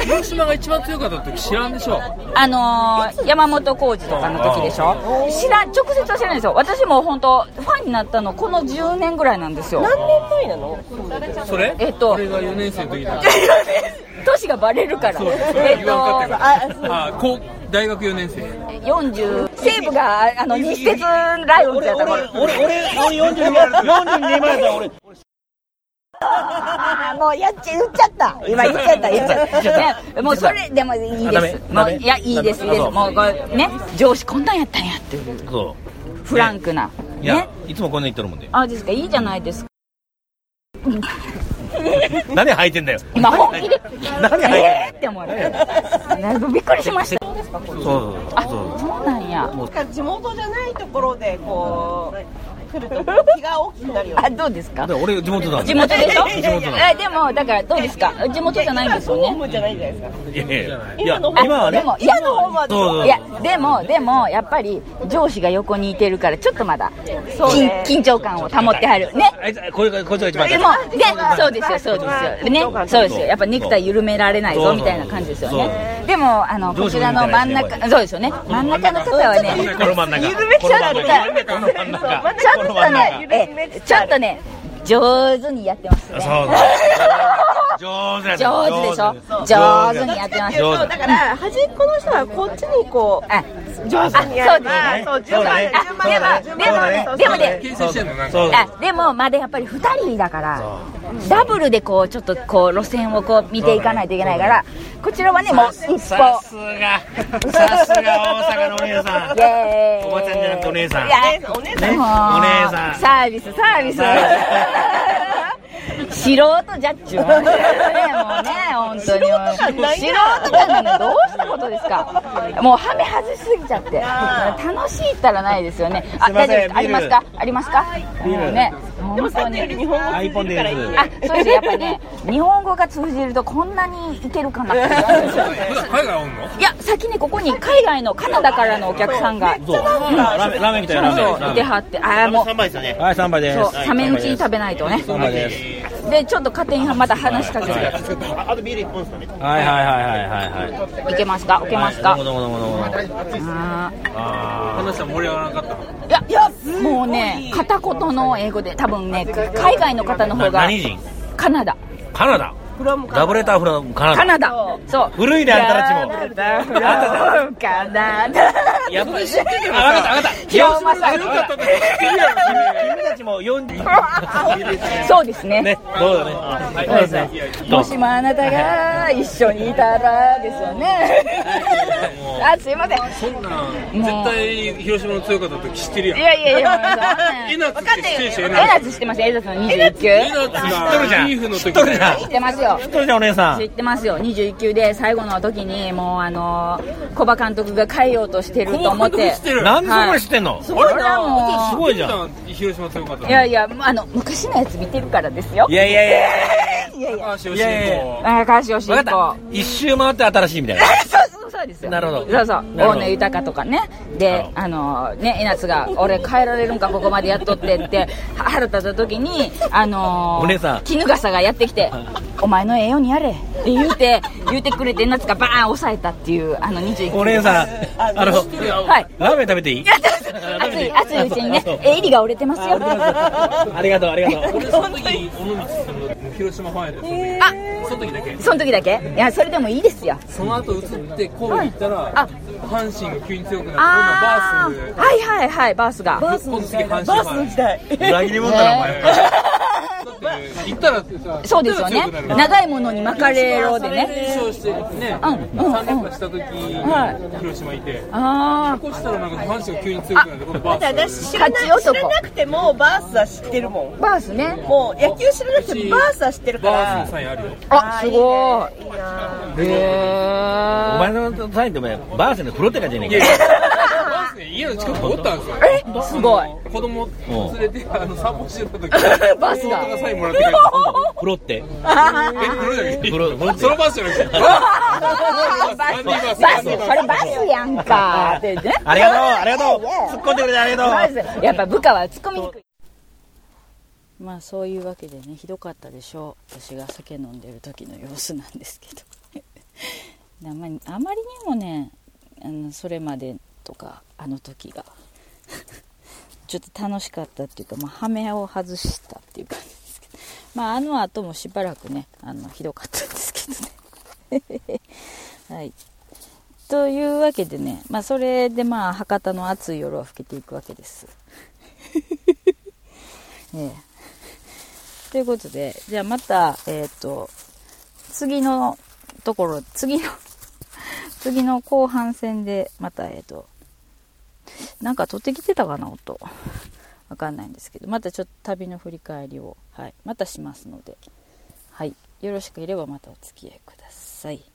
広島が一番強かった時知らんでしょ
あのー、山本浩二とかの時でしょ知らん、直接は知らないですよ。私も本当ファンになったのこの10年ぐらいなんですよ。
何年前なの？
それ？
えっと
俺が4年生の時だ
年がバレるから。
そうそ
えっと、
あそう
あ高大学4年生
40、西武が、あの、西鉄ライオンズやったから。
俺俺俺42年42年前だ俺
もうやっちゃ、言っちゃった。今言っちゃった、言っちゃった。ねもうそれでもいいです。もう、いや、いいです、いいです。もうこれ、ね、上司こんなんやったんやっていう、
そ
フランクな。
ういや
ね。
いつもこんな言ってるもんで
あ、ですか、いいじゃないですか。
何履いてんだよ
今本気で。
何履いてんだよ
えーって思われびっくりしました。
そうそう
あ、
そう
そうなんや。
地元じゃないところでこう来ると気が大きくなるよね
あ、どうですか？
で俺地元だ
地元でしょ？
地元だ
え、でも、だからどうですか地元じゃないんですよね。
ホームじゃないじゃないですか
いや
今
はね
でも、いや、
今のホームは
そうそう
いや、でも、でも、やっぱり、上司が横にいてるから、ちょっとまだ、
ね
緊張感を保ってはる。ね。
あいつこれがこいつが一番
でも、ね、そうですよ、そうですよ。ね、そうですよ。やっぱネクタイ緩められないぞ、みたいな感じですよね。でも、あの、こちらの真ん中、そうですよね。真ん中の方はね、緩めちゃった。
この真ん中この真ん中
ちょっとね、え、ちょっとね、上手にやってますね。
そう 上手だよ
上手でしょ？
上
上手にやってます。
だから端っこの人はこっちにこう
あ、
上手にやれば
あ
そう順番
そう
順番
でもでもね。でも、まだやっぱり二人だから、ダブルでこう、ちょっとこう、路線をこう、見ていかないといけないから、こちらはね、もう一歩。
さすが。さすが大阪のお姉さん。
イエーイ。
おばちゃんじゃなくてお姉さん。
いや
お姉さん。
もう
お姉さん。
サービス、サービス。素人ジャッジはね、もうね、本当に。素人感なのどうしたことですか？もうハメ外しすぎちゃって。楽しいったらないですよね。あ、大丈夫です。ありますか？ありますか？ね、本当に。
日本語通じるからいいね。
あ、そうですよやっぱね、日本語が通じるとこんなにいけるかな。って
海外おんの？
いや、先にここに海外のカナダからのお客さんが、
そう。ラーメンラーメン来たよラーメン。
いてはって、あーもう、
杯ですよねはい3杯です。
そう、冷めんうちに食べないとね。
3杯です
で、ちょっと勝手にまた話しかけて、
はい。はいはいはいはいはい
い。けますか？いけますか？
どうもどうもどうもどうも
あ
あ
話したら盛り上がらなかった
ーいや、いや、もうね、片言の英語で、多分ね、海外の方の
ー
方が、
何人？
カナダ。
カナダ。
フラム
ラブレターフラムカナダ。
カナダ。そう。
古いねあんたたちも。
ラブレターフラムカナダ。
やっぱり知ってるあ分かった分かった。
京馬さん
よかった。君たちも40
そうですね。
ねそうだね。
そうですね。もしもあなたが一緒にいたらですよね。あ、すいません。
そんなん絶対広島の強かった時知ってるやん。
いやいやいや、
エナツって知ってるでしょエ
エ
ナ
ナツ知ってます、エナツの21級。
エナツ
知っとるじゃん。
がビーフの時
知っとるじゃん。
知ってますよ。
知っとるじゃんお姉さん。
知ってますよ。21球で最後の時にもうあの小馬監督が変えようとしてると思って。
知ってる。
なんでそこまで知ってんの？
それはも
すごいじゃん。
ん広島強かった
ういやいやあの昔のやつ見てるからですよ。
いやいやいや。
いやいや。
高橋由
いやいや
伸
あ川潮
分か
慎吾
った。一周回って新しいみたいな。
そうそうそうそうですよ。
なるほど
そうそう。大野豊とかね。で、あの、ね、えなつが、俺帰られるんか、ここまでやっとってって、は腹立った時に、あの
お姉さん
絹笠がやってきて、お前のええようにやれって言うて、言うてくれて、えなつがバーン抑えたっていう、あの21
お姉さん、あの、
はい。
ラーメン食べていい？
熱い、熱いうちにね、え、襟が折れてますよ。
ありがとう、ありがとう。
俺その時尾道さんの広島ファンやったその時
あ
その時だけ。
その時だけ？いや、それでもいいですよ。
その後移って神戸行ったら、
あ。
阪神が急に強くなってバース。
ーはいはいはい、バースが。
バースの時代バースの時代。
裏切り者だな、お前。
行ったらさ
そうですよね。長いものに巻かれろでね。
優勝してね、
うんうん
3連覇した時
は
広島いて
あ
こうしたらなんか阪神が急に強くなって今度バ
だって
ース
私知らな
勝ち男。
い知らなくてもバースは知ってるもん。
ー、バースね。
もう野球知らなくてもバースは知ってるか
バース
ら
のサインあるよ。
あ、すごい。
いいな
へ
お前のサインってお前、バースの風呂って感じじゃねえか。
やバースね家の近くにおったんですよ
えすごい
子供連れてあの散歩してた時
バスが
サインもらって帰って
風呂って？
え風呂じゃなくて
風呂風呂って
そのバスじゃなくて
バス、バス、それバスやんかってね。
ありがとう、ありがとう。突っ込んでくれてありがとう。
やっぱ部下は突っ込みにくい。まあそういうわけでね、ひどかったでしょう。私が酒飲んでる時の様子なんですけど。あまりあまりにもね、あのそれまでとか、あの時が。ちょっと楽しかったっていうか、まあ、ハメを外したっていう感じですけど。まあ、あの後もしばらくね、あの、ひどかったんですけどね。はい。というわけでね、まあ、それでまあ、博多の暑い夜は更けていくわけです。ええということで、じゃあまた、えっ、と、次のところ、次の、次の後半戦で、また、えっ、と、なんか取ってきてたかな、音。わかんないんですけど、またちょっと旅の振り返りを、はい、またしますので、はい、よろしければまたお付き合いください。